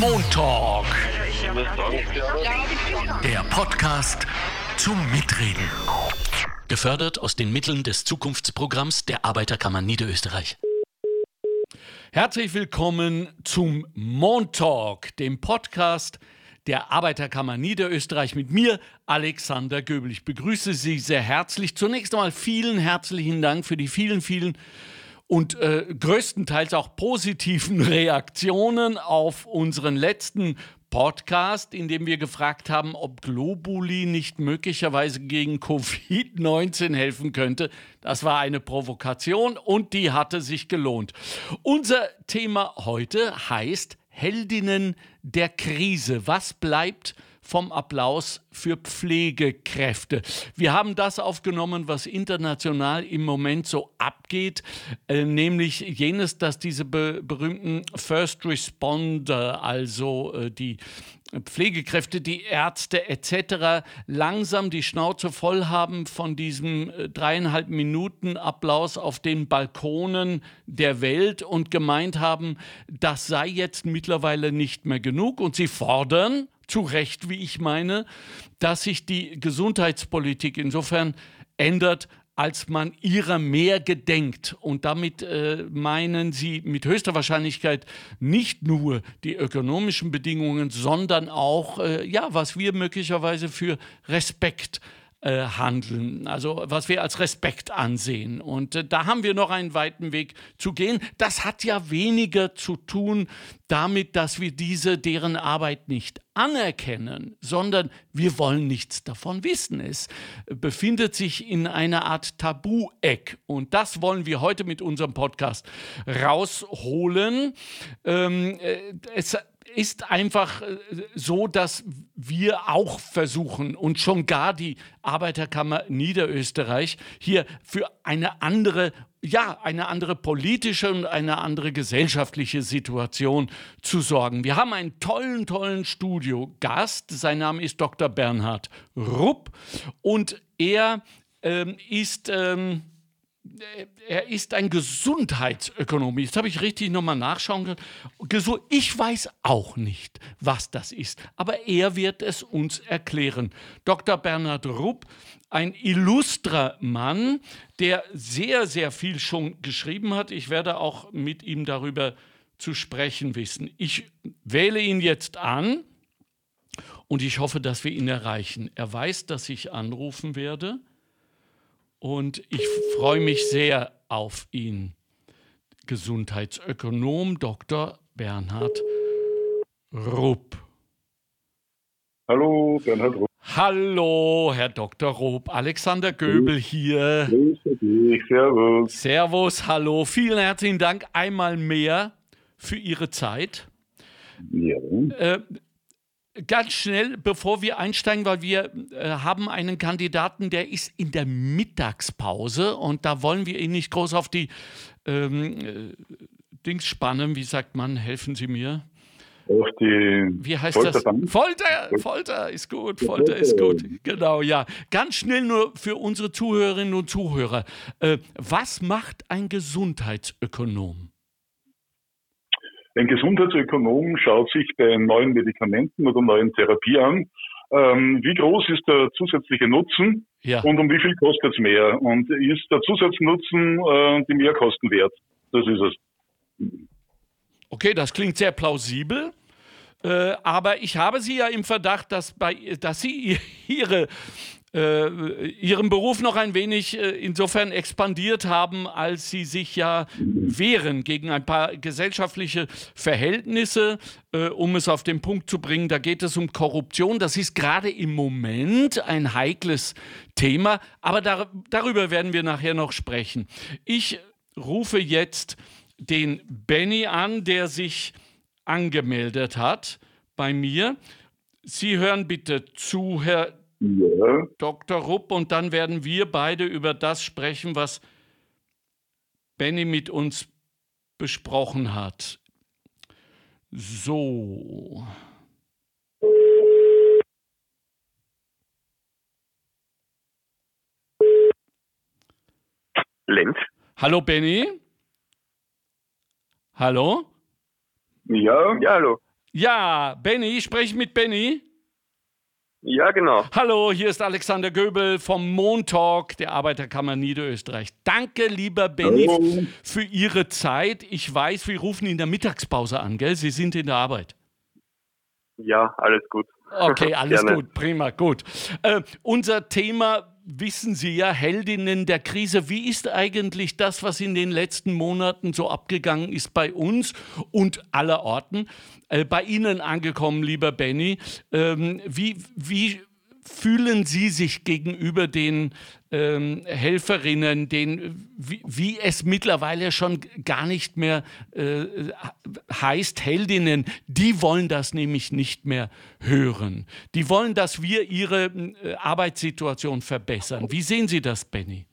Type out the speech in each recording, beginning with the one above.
Montalk. Der Podcast zum Mitreden. Gefördert aus den Mitteln des Zukunftsprogramms der Arbeiterkammer Niederösterreich. Herzlich willkommen zum Montalk, dem Podcast der Arbeiterkammer Niederösterreich mit mir, Alexander Göbel. Ich begrüße Sie sehr herzlich. Zunächst einmal vielen herzlichen Dank für die vielen, vielen und äh, größtenteils auch positiven Reaktionen auf unseren letzten Podcast, in dem wir gefragt haben, ob Globuli nicht möglicherweise gegen Covid-19 helfen könnte. Das war eine Provokation und die hatte sich gelohnt. Unser Thema heute heißt Heldinnen der Krise. Was bleibt vom Applaus für Pflegekräfte. Wir haben das aufgenommen, was international im Moment so abgeht, äh, nämlich jenes, dass diese be berühmten First Responder, also äh, die Pflegekräfte, die Ärzte etc. langsam die Schnauze voll haben von diesem äh, dreieinhalb Minuten Applaus auf den Balkonen der Welt und gemeint haben, das sei jetzt mittlerweile nicht mehr genug und sie fordern, zu Recht, wie ich meine, dass sich die Gesundheitspolitik insofern ändert, als man ihrer mehr gedenkt. Und damit äh, meinen sie mit höchster Wahrscheinlichkeit nicht nur die ökonomischen Bedingungen, sondern auch, äh, ja, was wir möglicherweise für Respekt äh, handeln, also was wir als Respekt ansehen. Und äh, da haben wir noch einen weiten Weg zu gehen. Das hat ja weniger zu tun damit, dass wir diese, deren Arbeit nicht anerkennen, sondern wir wollen nichts davon wissen. Es befindet sich in einer Art Tabu-Eck. Und das wollen wir heute mit unserem Podcast rausholen. Ähm, äh, es ist einfach äh, so, dass wir auch versuchen und schon gar die Arbeiterkammer Niederösterreich hier für eine andere, ja, eine andere politische und eine andere gesellschaftliche Situation zu sorgen. Wir haben einen tollen, tollen Studiogast. Sein Name ist Dr. Bernhard Rupp und er ähm, ist. Ähm, er ist ein Gesundheitsökonom. Jetzt habe ich richtig nochmal nachschauen können. Ich weiß auch nicht, was das ist, aber er wird es uns erklären. Dr. Bernhard Rupp, ein illustrer Mann, der sehr, sehr viel schon geschrieben hat. Ich werde auch mit ihm darüber zu sprechen wissen. Ich wähle ihn jetzt an und ich hoffe, dass wir ihn erreichen. Er weiß, dass ich anrufen werde und ich freue mich sehr auf ihn. Gesundheitsökonom Dr. Bernhard Rupp. Hallo, Bernhard Rupp. Hallo, Herr Dr. Rupp. Alexander Göbel hier. Grüße dich. Servus. Servus, hallo. Vielen herzlichen Dank einmal mehr für Ihre Zeit. Ja. Äh, Ganz schnell, bevor wir einsteigen, weil wir äh, haben einen Kandidaten, der ist in der Mittagspause und da wollen wir ihn nicht groß auf die ähm, äh, Dings spannen. Wie sagt man? Helfen Sie mir. Auf die Wie heißt Folterbank? das? Folter, Folter ist gut, Folter ist gut. Genau, ja. Ganz schnell nur für unsere Zuhörerinnen und Zuhörer. Äh, was macht ein Gesundheitsökonom? Ein Gesundheitsökonom schaut sich bei neuen Medikamenten oder neuen Therapie an, ähm, wie groß ist der zusätzliche Nutzen ja. und um wie viel kostet es mehr? Und ist der Zusatznutzen äh, die Mehrkosten wert? Das ist es. Okay, das klingt sehr plausibel. Äh, aber ich habe Sie ja im Verdacht, dass, bei, dass Sie Ihre äh, ihren Beruf noch ein wenig äh, insofern expandiert haben, als sie sich ja wehren gegen ein paar gesellschaftliche Verhältnisse, äh, um es auf den Punkt zu bringen. Da geht es um Korruption. Das ist gerade im Moment ein heikles Thema, aber dar darüber werden wir nachher noch sprechen. Ich rufe jetzt den Benny an, der sich angemeldet hat bei mir. Sie hören bitte zu, Herr ja. Dr. Rupp, und dann werden wir beide über das sprechen, was Benny mit uns besprochen hat. So. Lenz. Hallo Benny. Hallo? Ja, ja, hallo. Ja, Benny, spreche mit Benny? Ja, genau. Hallo, hier ist Alexander Göbel vom Montalk der Arbeiterkammer Niederösterreich. Danke, lieber Benny, Hallo. für Ihre Zeit. Ich weiß, wir rufen in der Mittagspause an, gell? Sie sind in der Arbeit. Ja, alles gut. Okay, alles gut, prima, gut. Äh, unser Thema wissen Sie ja, Heldinnen der Krise. Wie ist eigentlich das, was in den letzten Monaten so abgegangen ist bei uns und aller Orten? Äh, bei Ihnen angekommen, lieber Benny. Ähm, wie, wie fühlen Sie sich gegenüber den ähm, Helferinnen, den, wie, wie, es mittlerweile schon gar nicht mehr äh, heißt, Heldinnen, die wollen das nämlich nicht mehr hören. Die wollen, dass wir ihre äh, Arbeitssituation verbessern. Wie sehen Sie das, Benny?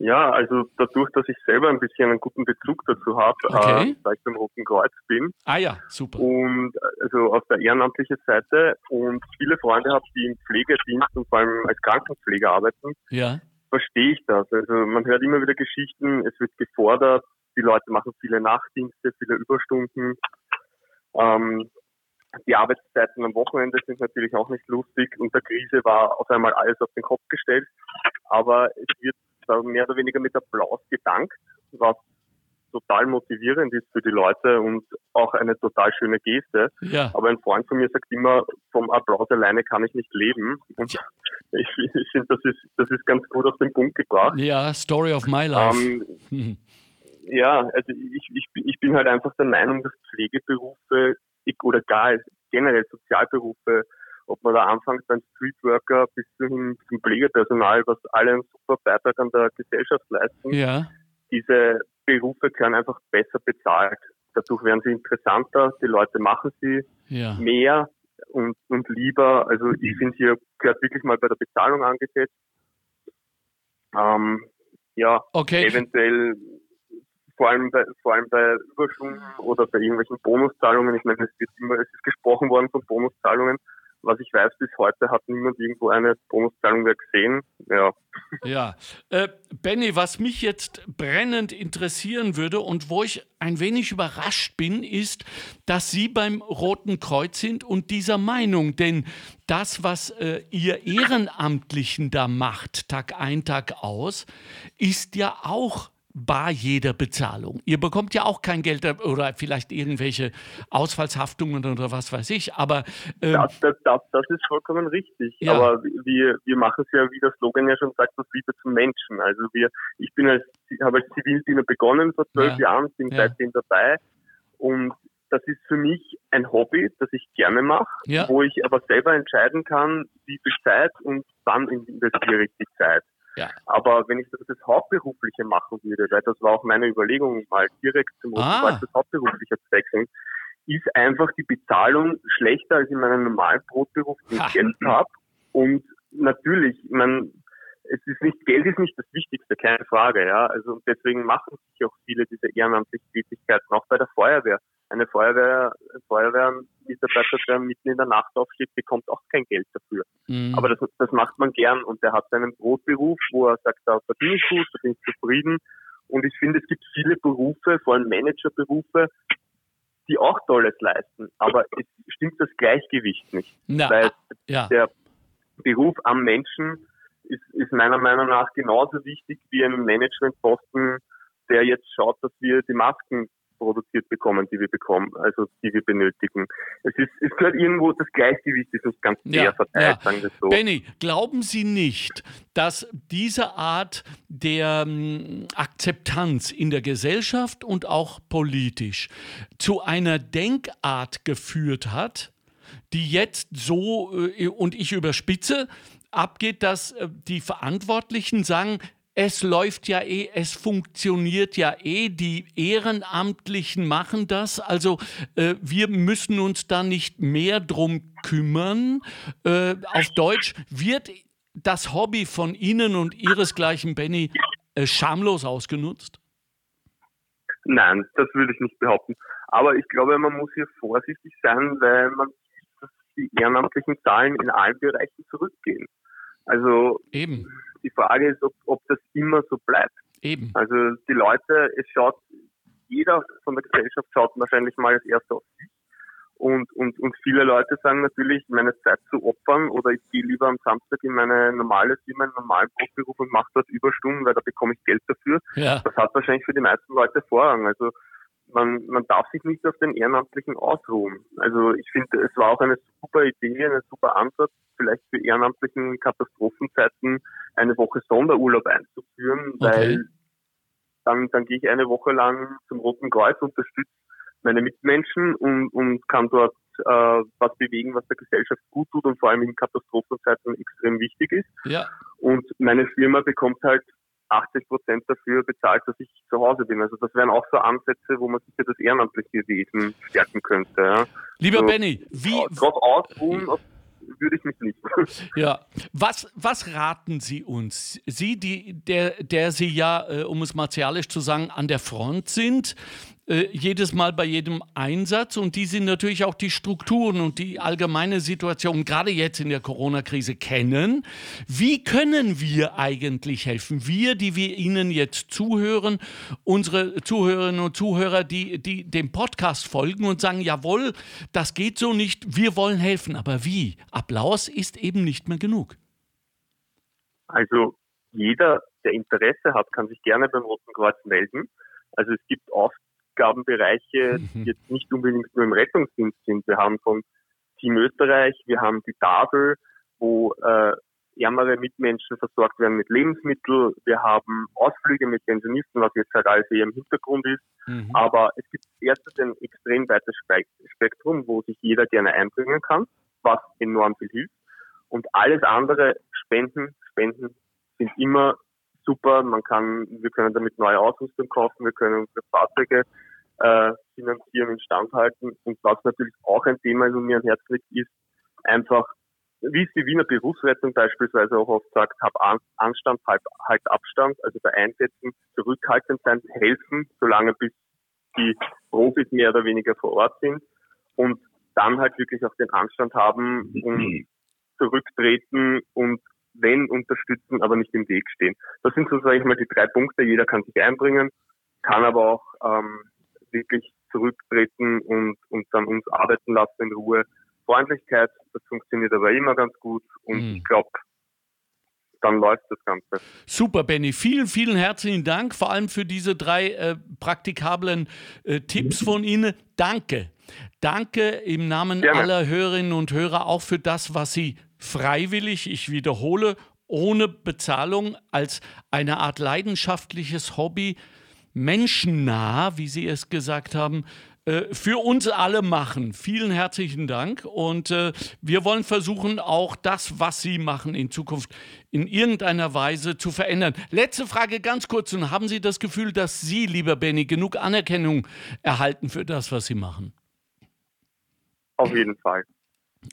Ja, also dadurch, dass ich selber ein bisschen einen guten Bezug dazu habe, okay. äh, weil ich beim Roten Kreuz bin. Ah ja, super. Und also auf der ehrenamtlichen Seite und viele Freunde habe, die im Pflegedienst und vor allem als Krankenpfleger arbeiten, ja. verstehe ich das. Also man hört immer wieder Geschichten, es wird gefordert, die Leute machen viele Nachtdienste, viele Überstunden. Ähm, die Arbeitszeiten am Wochenende sind natürlich auch nicht lustig. und der Krise war auf einmal alles auf den Kopf gestellt. Aber es wird mehr oder weniger mit Applaus gedankt, was total motivierend ist für die Leute und auch eine total schöne Geste. Ja. Aber ein Freund von mir sagt immer, vom Applaus alleine kann ich nicht leben. Und ja. ich, ich finde, das ist, das ist ganz gut auf den Punkt gebracht. Ja, Story of my life. Ähm, ja, also ich, ich, ich bin halt einfach der Meinung, dass Pflegeberufe oder gar generell Sozialberufe ob man da anfängt beim Streetworker bis hin zum Pflegepersonal, was alle einen super Beitrag an der Gesellschaft leisten. Ja. Diese Berufe können einfach besser bezahlt. Dadurch werden sie interessanter, die Leute machen sie ja. mehr und, und lieber. Also ich finde, hier gehört wirklich mal bei der Bezahlung angesetzt. Ähm, ja, okay. eventuell vor allem bei, vor allem bei Überstunden oder bei irgendwelchen Bonuszahlungen. Ich meine, es wird immer, es ist gesprochen worden von Bonuszahlungen. Was ich weiß, bis heute hat niemand irgendwo eine Bonuszahlung mehr gesehen. Ja. Ja. Äh, Benny, was mich jetzt brennend interessieren würde und wo ich ein wenig überrascht bin, ist, dass Sie beim Roten Kreuz sind und dieser Meinung. Denn das, was äh, ihr Ehrenamtlichen da macht, Tag ein, Tag aus, ist ja auch bar jeder Bezahlung. Ihr bekommt ja auch kein Geld oder vielleicht irgendwelche Ausfallshaftungen oder was weiß ich, aber... Ähm, das, das, das, das, ist vollkommen richtig. Ja. Aber wir, wir machen es ja, wie der Slogan ja schon sagt, das Liebe zum Menschen. Also wir, ich bin als, habe als Zivildiener begonnen vor zwölf ja. Jahren, bin ja. seitdem dabei und das ist für mich ein Hobby, das ich gerne mache, ja. wo ich aber selber entscheiden kann, wie viel Zeit und wann investiere ich die Zeit. Ja. Aber wenn ich das, das Hauptberufliche machen würde, weil das war auch meine Überlegung, mal direkt zum ah. das Hauptberufliche zu wechseln, ist einfach die Bezahlung schlechter als in meinem normalen Brotberuf, den ich Geld habe. Und natürlich, man, es ist nicht, Geld ist nicht das Wichtigste, keine Frage, ja. Also deswegen machen sich auch viele diese ehrenamtlichen Tätigkeiten, auch bei der Feuerwehr eine Feuerwehr, Feuerwehrmitarbeiter, der mitten in der Nacht aufsteht, bekommt auch kein Geld dafür. Mhm. Aber das, das macht man gern und der hat seinen Brotberuf, wo er sagt, da verdiene ich gut, da bin ich zufrieden. Und ich finde, es gibt viele Berufe, vor allem Managerberufe, die auch Tolles leisten. Aber es stimmt das Gleichgewicht nicht. Na, weil ja. der Beruf am Menschen ist, ist meiner Meinung nach genauso wichtig wie ein Managementposten, der jetzt schaut, dass wir die Masken produziert bekommen, die wir bekommen, also die wir benötigen. Es ist, es gehört irgendwo, das Gleichgewicht ist uns ganz fair ja, verteilt, ja. sagen wir so. Benny, glauben Sie nicht, dass diese Art der ähm, Akzeptanz in der Gesellschaft und auch politisch zu einer Denkart geführt hat, die jetzt so, äh, und ich überspitze, abgeht, dass äh, die Verantwortlichen sagen, es läuft ja eh, es funktioniert ja eh, die Ehrenamtlichen machen das, also äh, wir müssen uns da nicht mehr drum kümmern. Äh, auf Deutsch wird das Hobby von Ihnen und Ihresgleichen, Benny, äh, schamlos ausgenutzt? Nein, das würde ich nicht behaupten. Aber ich glaube, man muss hier vorsichtig sein, weil man sieht, dass die ehrenamtlichen Zahlen in allen Bereichen zurückgehen. Also eben die Frage ist, ob, ob das immer so bleibt. Eben. Also die Leute, es schaut, jeder von der Gesellschaft schaut wahrscheinlich mal als erster auf sich Und, und, und viele Leute sagen natürlich, meine Zeit zu opfern oder ich gehe lieber am Samstag in meine normale Firma, einen normalen Beruf und mache dort Überstunden, weil da bekomme ich Geld dafür. Ja. Das hat wahrscheinlich für die meisten Leute Vorrang. Also man, man darf sich nicht auf den Ehrenamtlichen ausruhen. Also ich finde, es war auch eine super Idee, ein super Ansatz, vielleicht für ehrenamtlichen Katastrophenzeiten eine Woche Sonderurlaub einzuführen, okay. weil dann, dann gehe ich eine Woche lang zum Roten Kreuz, unterstütze meine Mitmenschen und, und kann dort äh, was bewegen, was der Gesellschaft gut tut und vor allem in Katastrophenzeiten extrem wichtig ist. Ja. Und meine Firma bekommt halt 80 Prozent dafür bezahlt, dass ich zu Hause bin. Also das wären auch so Ansätze, wo man sicher das ehrenamtliche Wesen stärken könnte. Ja. Lieber so, Benny, wie... Drauf ausruhen, würde ich mich nicht. Ja, was, was raten Sie uns? Sie, die, der, der Sie ja, äh, um es martialisch zu sagen, an der Front sind, äh, jedes Mal bei jedem Einsatz und die sind natürlich auch die Strukturen und die allgemeine Situation, gerade jetzt in der Corona-Krise, kennen. Wie können wir eigentlich helfen? Wir, die wir Ihnen jetzt zuhören, unsere Zuhörerinnen und Zuhörer, die, die dem Podcast folgen und sagen, jawohl, das geht so nicht, wir wollen helfen. Aber wie? Applaus ist eben nicht mehr genug. Also jeder, der Interesse hat, kann sich gerne beim Roten Kreuz melden. Also es gibt oft Aufgabenbereiche, die mhm. jetzt nicht unbedingt nur im Rettungsdienst sind. Wir haben von Team Österreich, wir haben die Tafel, wo äh, ärmere Mitmenschen versorgt werden mit Lebensmitteln. Wir haben Ausflüge mit Pensionisten, was jetzt halt alles eher im Hintergrund ist. Mhm. Aber es gibt erstens ein extrem weites Spektrum, wo sich jeder gerne einbringen kann, was enorm viel hilft. Und alles andere, Spenden, Spenden sind immer super. Man kann, wir können damit neue Ausrüstung kaufen, wir können unsere Fahrzeuge äh, finanzieren, instand halten. Und was natürlich auch ein Thema ist und mir ein Herz liegt, ist einfach, wie es die Wiener Berufsrettung beispielsweise auch oft sagt, hab Anstand, halt, halt Abstand, also bei Einsätzen zurückhaltend sein, helfen, solange bis die Profis mehr oder weniger vor Ort sind und dann halt wirklich auch den Anstand haben und zurücktreten und wenn unterstützen, aber nicht im Weg stehen. Das sind so, sage ich mal, die drei Punkte. Jeder kann sich einbringen, kann aber auch ähm, wirklich zurücktreten und, und dann uns arbeiten lassen in Ruhe. Freundlichkeit, das funktioniert aber immer ganz gut und mhm. ich glaube, dann läuft das Ganze. Super, Benny. Vielen, vielen herzlichen Dank, vor allem für diese drei äh, praktikablen äh, Tipps von Ihnen. Danke. Danke im Namen Gerne. aller Hörerinnen und Hörer auch für das, was Sie freiwillig, ich wiederhole, ohne Bezahlung als eine Art leidenschaftliches Hobby menschennah, wie Sie es gesagt haben, äh, für uns alle machen. Vielen herzlichen Dank und äh, wir wollen versuchen, auch das, was Sie machen in Zukunft in irgendeiner Weise zu verändern. Letzte Frage ganz kurz und haben Sie das Gefühl, dass Sie, lieber Benny, genug Anerkennung erhalten für das, was Sie machen? Auf jeden Fall.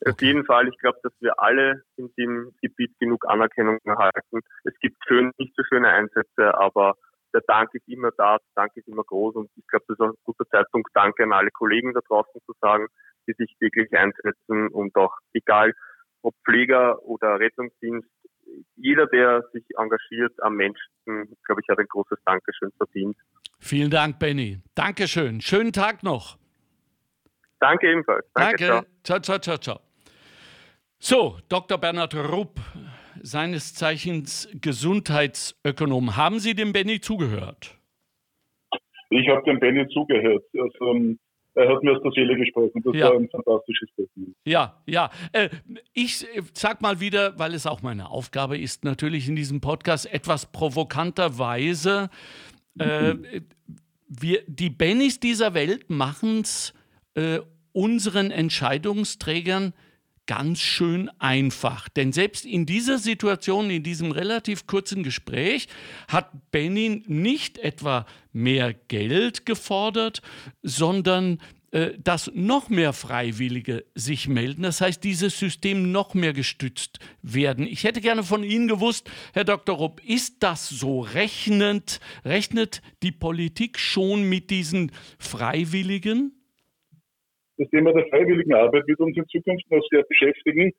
Okay. Auf jeden Fall. Ich glaube, dass wir alle in dem Gebiet genug Anerkennung erhalten. Es gibt schön, nicht so schöne Einsätze, aber der Dank ist immer da, der Dank ist immer groß und ich glaube, das ist auch ein guter Zeitpunkt, Danke an alle Kollegen da draußen zu sagen, die sich wirklich einsetzen und auch egal ob Pfleger oder Rettungsdienst, jeder, der sich engagiert am Menschen, glaube ich, hat ein großes Dankeschön verdient. Vielen Dank, Benny. Dankeschön. Schönen Tag noch. Danke ebenfalls. Danke. Danke. Ciao, ciao, ciao, ciao. So, Dr. Bernhard Rupp seines Zeichens Gesundheitsökonom. Haben Sie dem Benny zugehört? Ich habe dem Benny zugehört. Also, ähm, er hat mir aus der Seele gesprochen. Das ja. war ein fantastisches Statement. Ja, ja. Äh, ich äh, sag mal wieder, weil es auch meine Aufgabe ist, natürlich in diesem Podcast etwas provokanterweise. Äh, wir, die Bennys dieser Welt machen es äh, unseren Entscheidungsträgern ganz schön einfach. Denn selbst in dieser Situation, in diesem relativ kurzen Gespräch, hat Benin nicht etwa mehr Geld gefordert, sondern äh, dass noch mehr Freiwillige sich melden. Das heißt, dieses System noch mehr gestützt werden. Ich hätte gerne von Ihnen gewusst, Herr Dr. Rupp, ist das so rechnend? Rechnet die Politik schon mit diesen Freiwilligen? Das Thema der freiwilligen Arbeit wird uns in Zukunft noch sehr beschäftigen,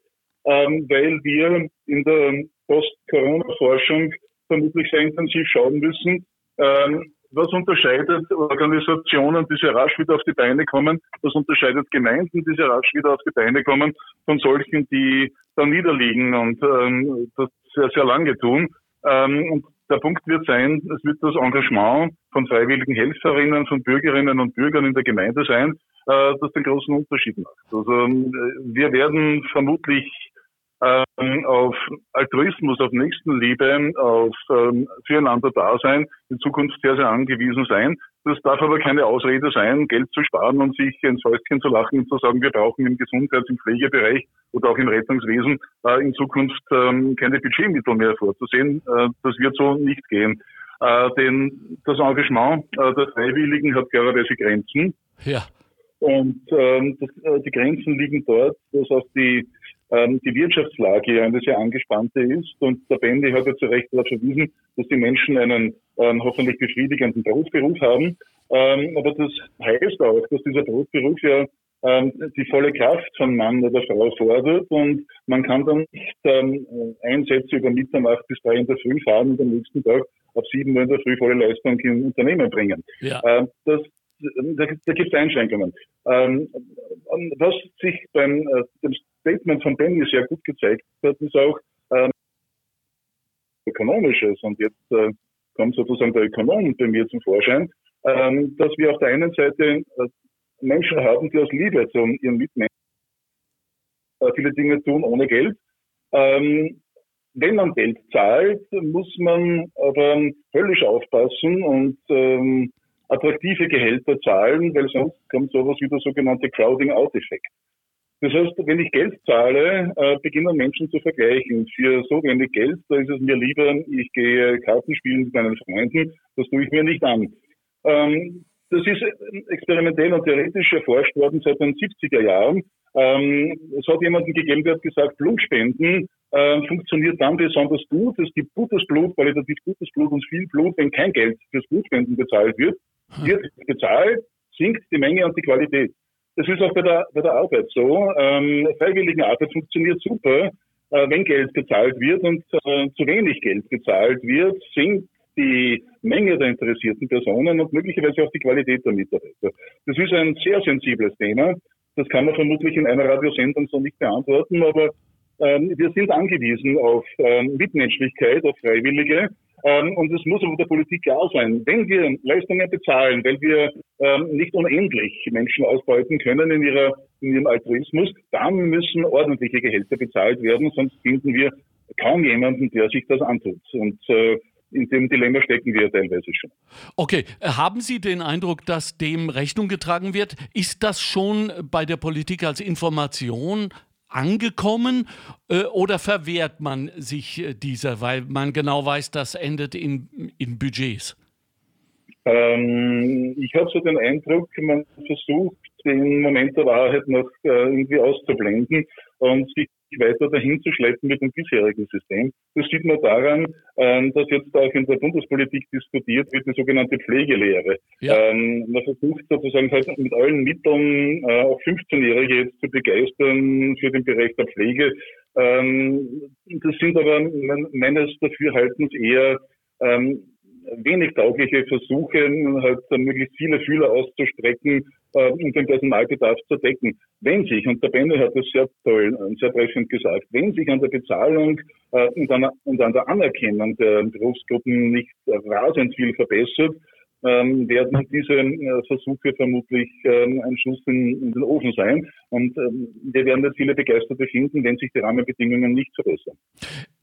ähm, weil wir in der Post-Corona-Forschung vermutlich sehr intensiv schauen müssen, ähm, was unterscheidet Organisationen, die sehr rasch wieder auf die Beine kommen? Was unterscheidet Gemeinden, die sehr rasch wieder auf die Beine kommen, von solchen, die da niederliegen und ähm, das sehr, sehr lange tun? Ähm, und der Punkt wird sein, es wird das Engagement von freiwilligen Helferinnen, von Bürgerinnen und Bürgern in der Gemeinde sein, äh, das den großen Unterschied macht. Also ähm, wir werden vermutlich ähm, auf Altruismus, auf Nächstenliebe, auf ähm, füreinander Dasein in Zukunft sehr, sehr angewiesen sein. Das darf aber keine Ausrede sein, Geld zu sparen und sich ins Häuschen zu lachen und zu sagen, wir brauchen im Gesundheits-, im Pflegebereich oder auch im Rettungswesen äh, in Zukunft ähm, keine Budgetmittel mehr vorzusehen. Äh, das wird so nicht gehen. Äh, denn das Engagement äh, der Freiwilligen hat klarerweise Grenzen. Ja. Und ähm, das, äh, die Grenzen liegen dort, dass auch die ähm, die Wirtschaftslage ja eine sehr angespannte ist. Und der Bendy hat ja zu Recht darauf verwiesen, dass die Menschen einen ähm, hoffentlich befriedigenden Berufsberuf haben. Ähm, aber das heißt auch, dass dieser Berufsberuf ja ähm, die volle Kraft von Mann oder Frau fordert und man kann dann nicht ähm, Einsätze über Mitternacht bis drei in der Früh fahren und am nächsten Tag auf sieben Uhr in der Früh volle Leistung im Unternehmen bringen. Ja. Ähm, das, da, da gibt es Einschränkungen. Ähm, was sich beim äh, dem Statement von Benny sehr gut gezeigt hat, ist auch ähm, ökonomisches. Und jetzt äh, kommt sozusagen der Ökonom bei mir zum Vorschein, ähm, dass wir auf der einen Seite äh, Menschen haben, die aus Liebe zu ihren Mitmenschen äh, viele Dinge tun ohne Geld. Ähm, wenn man Geld zahlt, muss man aber völlig aufpassen und ähm, attraktive Gehälter zahlen, weil sonst kommt sowas wie der sogenannte Crowding-out-Effekt. Das heißt, wenn ich Geld zahle, äh, beginnen Menschen zu vergleichen. Für so wenig Geld, da ist es mir lieber, ich gehe Karten spielen mit meinen Freunden, das tue ich mir nicht an. Ähm, das ist experimentell und theoretisch erforscht worden seit den 70er Jahren. Ähm, es hat jemanden gegeben, der hat gesagt, Blutspenden äh, funktioniert dann besonders gut. Es gibt gutes Blut, qualitativ gutes Blut und viel Blut, wenn kein Geld fürs Blutspenden bezahlt wird. Wird bezahlt, sinkt die Menge und die Qualität. Das ist auch bei der, bei der Arbeit so. Ähm, freiwillige Arbeit funktioniert super, äh, wenn Geld gezahlt wird und äh, zu wenig Geld gezahlt wird, sinkt die Menge der interessierten Personen und möglicherweise auch die Qualität der Mitarbeiter. Das ist ein sehr sensibles Thema. Das kann man vermutlich in einer Radiosendung so nicht beantworten, aber wir sind angewiesen auf ähm, Mitmenschlichkeit, auf Freiwillige. Ähm, und es muss auch der Politik klar sein, wenn wir Leistungen bezahlen, weil wir ähm, nicht unendlich Menschen ausbeuten können in, ihrer, in ihrem Altruismus, dann müssen ordentliche Gehälter bezahlt werden, sonst finden wir kaum jemanden, der sich das antut. Und äh, in dem Dilemma stecken wir teilweise schon. Okay, haben Sie den Eindruck, dass dem Rechnung getragen wird? Ist das schon bei der Politik als Information angekommen äh, oder verwehrt man sich äh, dieser, weil man genau weiß, das endet in, in Budgets? Ähm, ich habe so den Eindruck, man versucht, den Moment der Wahrheit noch äh, irgendwie auszublenden und sich weiter dahin zu schleppen mit dem bisherigen System. Das sieht man daran, ähm, dass jetzt auch in der Bundespolitik diskutiert wird, die sogenannte Pflegelehre. Ja. Ähm, man versucht sozusagen halt mit allen Mitteln äh, auch 15-Jährige jetzt zu begeistern für den Bereich der Pflege. Ähm, das sind aber meines Dafürhaltens eher wenig taugliche Versuche, halt möglichst viele Fühler auszustrecken, äh, um den Personalbedarf zu decken. Wenn sich, und der Benno hat das sehr toll und sehr treffend gesagt, wenn sich an der Bezahlung äh, und, an, und an der Anerkennung der Berufsgruppen nicht rasend viel verbessert, ähm, werden diese äh, Versuche vermutlich ähm, ein Schuss in, in, den Ofen sein. Und ähm, wir werden nicht viele Begeisterte finden, wenn sich die Rahmenbedingungen nicht verbessern.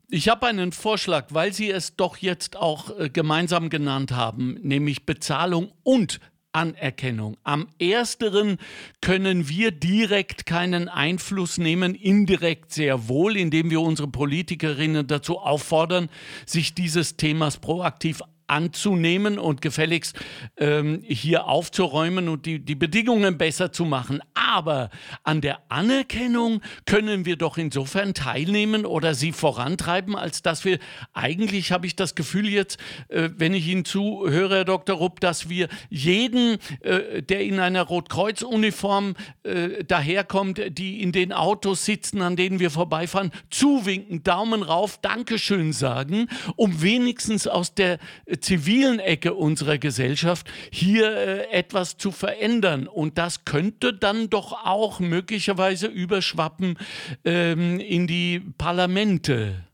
Ich habe einen Vorschlag, weil Sie es doch jetzt auch äh, gemeinsam genannt haben, nämlich Bezahlung und Anerkennung. Am ersteren können wir direkt keinen Einfluss nehmen, indirekt sehr wohl, indem wir unsere Politikerinnen dazu auffordern, sich dieses Themas proaktiv anzunehmen und gefälligst ähm, hier aufzuräumen und die, die Bedingungen besser zu machen. Aber an der Anerkennung können wir doch insofern teilnehmen oder sie vorantreiben, als dass wir eigentlich, habe ich das Gefühl jetzt, äh, wenn ich Ihnen zuhöre, Herr Dr. Rupp, dass wir jeden, äh, der in einer Rotkreuz-Uniform äh, daherkommt, die in den Autos sitzen, an denen wir vorbeifahren, zuwinken, Daumen rauf, Dankeschön sagen, um wenigstens aus der zivilen Ecke unserer Gesellschaft hier äh, etwas zu verändern. Und das könnte dann doch auch möglicherweise überschwappen ähm, in die Parlamente.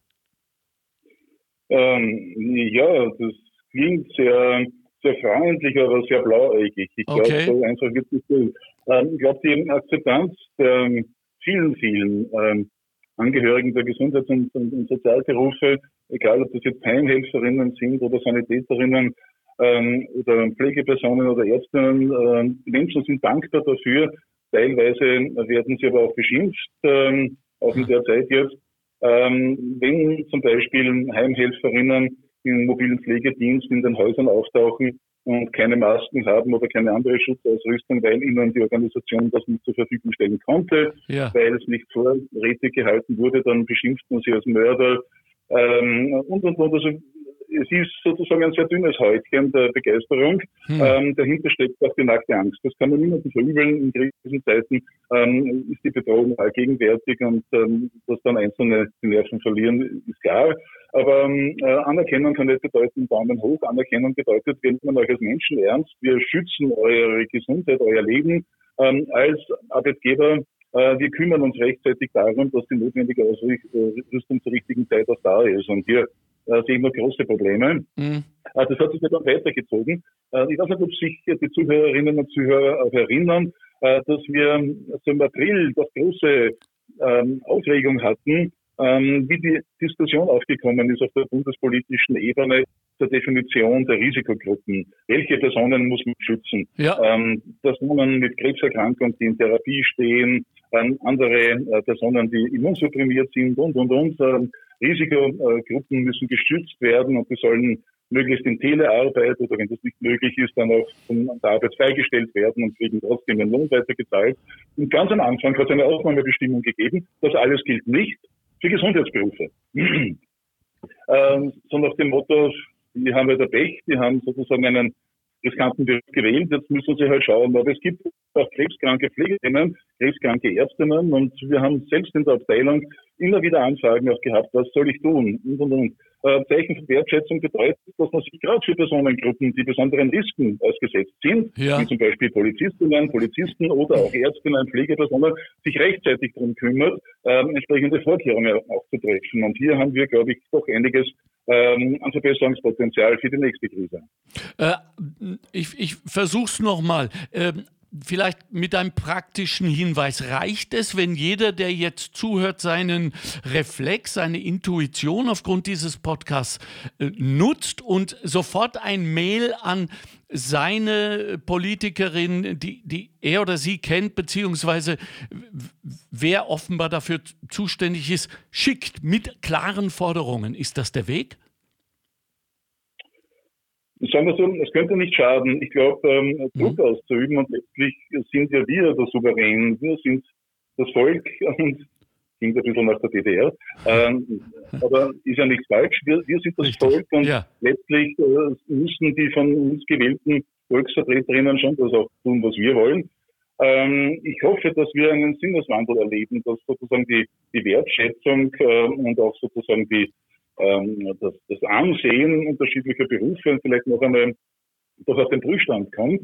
Ähm, ja, das klingt sehr, sehr freundlich, aber sehr blauäugig. Ich glaube, okay. so einfach wird es nicht. Ähm, ich glaube, die Akzeptanz der vielen, vielen ähm, Angehörigen der Gesundheits- und, und, und, Sozialberufe, egal ob das jetzt Heimhelferinnen sind oder Sanitäterinnen ähm, oder Pflegepersonen oder Ärztinnen, äh, Menschen sind dankbar dafür. Teilweise werden sie aber auch beschimpft, ähm, auch in der Zeit jetzt. Ähm, wenn zum Beispiel Heimhelferinnen im mobilen Pflegedienst in den Häusern auftauchen und keine Masken haben oder keine andere Schutzausrüstung, weil ihnen die Organisation das nicht zur Verfügung stellen konnte, ja. weil es nicht vorrätig gehalten wurde, dann beschimpft man sie als Mörder ähm, und und und. Also es ist sozusagen ein sehr dünnes Häutchen der Begeisterung. Hm. Ähm, dahinter steckt auch die nackte Angst. Das kann man niemandem verübeln. In Krisenzeiten ähm, ist die Bedrohung allgegenwärtig und ähm, dass dann Einzelne die Nerven verlieren, ist klar. Aber ähm, äh, Anerkennung kann nicht bedeuten Daumen hoch. Anerkennung bedeutet, wir nehmen euch als Menschen ernst. Wir schützen eure Gesundheit, euer Leben. Ähm, als Arbeitgeber äh, wir kümmern uns rechtzeitig darum, dass die notwendige Ausrüstung zur richtigen Zeit auch da ist. Und hier äh, sehen wir große Probleme. Mhm. Äh, das hat sich dann weitergezogen. Äh, ich weiß nicht, ob sich die Zuhörerinnen und Zuhörer auch erinnern, äh, dass wir also im April das große ähm, Aufregung hatten, ähm, wie die Diskussion aufgekommen ist auf der bundespolitischen Ebene zur Definition der Risikogruppen. Welche Personen muss man schützen? Ja. Ähm, Personen mit Krebserkrankung, die in Therapie stehen, ähm, andere äh, Personen, die immunsupprimiert sind und, und, und. Ähm, Risikogruppen müssen geschützt werden und die sollen möglichst in Telearbeit oder wenn das nicht möglich ist, dann auch von der Arbeit freigestellt werden und kriegen trotzdem den Lohn weitergezahlt. Und ganz am Anfang hat es eine Ausnahmebestimmung gegeben. Das alles gilt nicht für Gesundheitsberufe. ähm, so nach dem Motto, die haben halt ein Pech, die haben sozusagen einen riskanten Beruf gewählt, jetzt müssen sie halt schauen. Aber es gibt auch krebskranke Pflegerinnen, krebskranke Ärztinnen und wir haben selbst in der Abteilung immer wieder Anfragen auch gehabt, was soll ich tun und und und. Äh, Zeichen von Wertschätzung bedeutet, dass man sich gerade für Personengruppen, die besonderen Risiken ausgesetzt sind, ja. wie zum Beispiel Polizistinnen, Polizisten oder auch Ärztinnen, Pflegepersonen, sich rechtzeitig darum kümmert, ähm, entsprechende Vorkehrungen auch zu treffen. Und hier haben wir, glaube ich, doch einiges ähm, an Verbesserungspotenzial für die nächste Krise. Äh, ich ich versuche es nochmal. Ähm, vielleicht mit einem praktischen Hinweis. Reicht es, wenn jeder, der jetzt zuhört, seinen Reflex, seine Intuition aufgrund dieses Podcasts äh, nutzt und sofort ein Mail an seine Politikerin, die, die er oder sie kennt, beziehungsweise wer offenbar dafür zuständig ist, schickt mit klaren Forderungen. Ist das der Weg? Sagen wir so, es könnte nicht schaden. Ich glaube, ähm, Druck mhm. auszuüben und letztlich sind ja wir der Souverän. Wir sind das Volk und klingt ein bisschen nach der DDR. Ähm, aber ist ja nichts falsch. Wir, wir sind das Richtig. Volk und ja. letztlich äh, müssen die von uns gewählten Volksvertreterinnen schon das auch tun, was wir wollen. Ähm, ich hoffe, dass wir einen Sinneswandel erleben, dass sozusagen die, die Wertschätzung äh, und auch sozusagen die, ähm, das, das Ansehen unterschiedlicher Berufe und vielleicht noch einmal doch auf den Prüfstand kommt.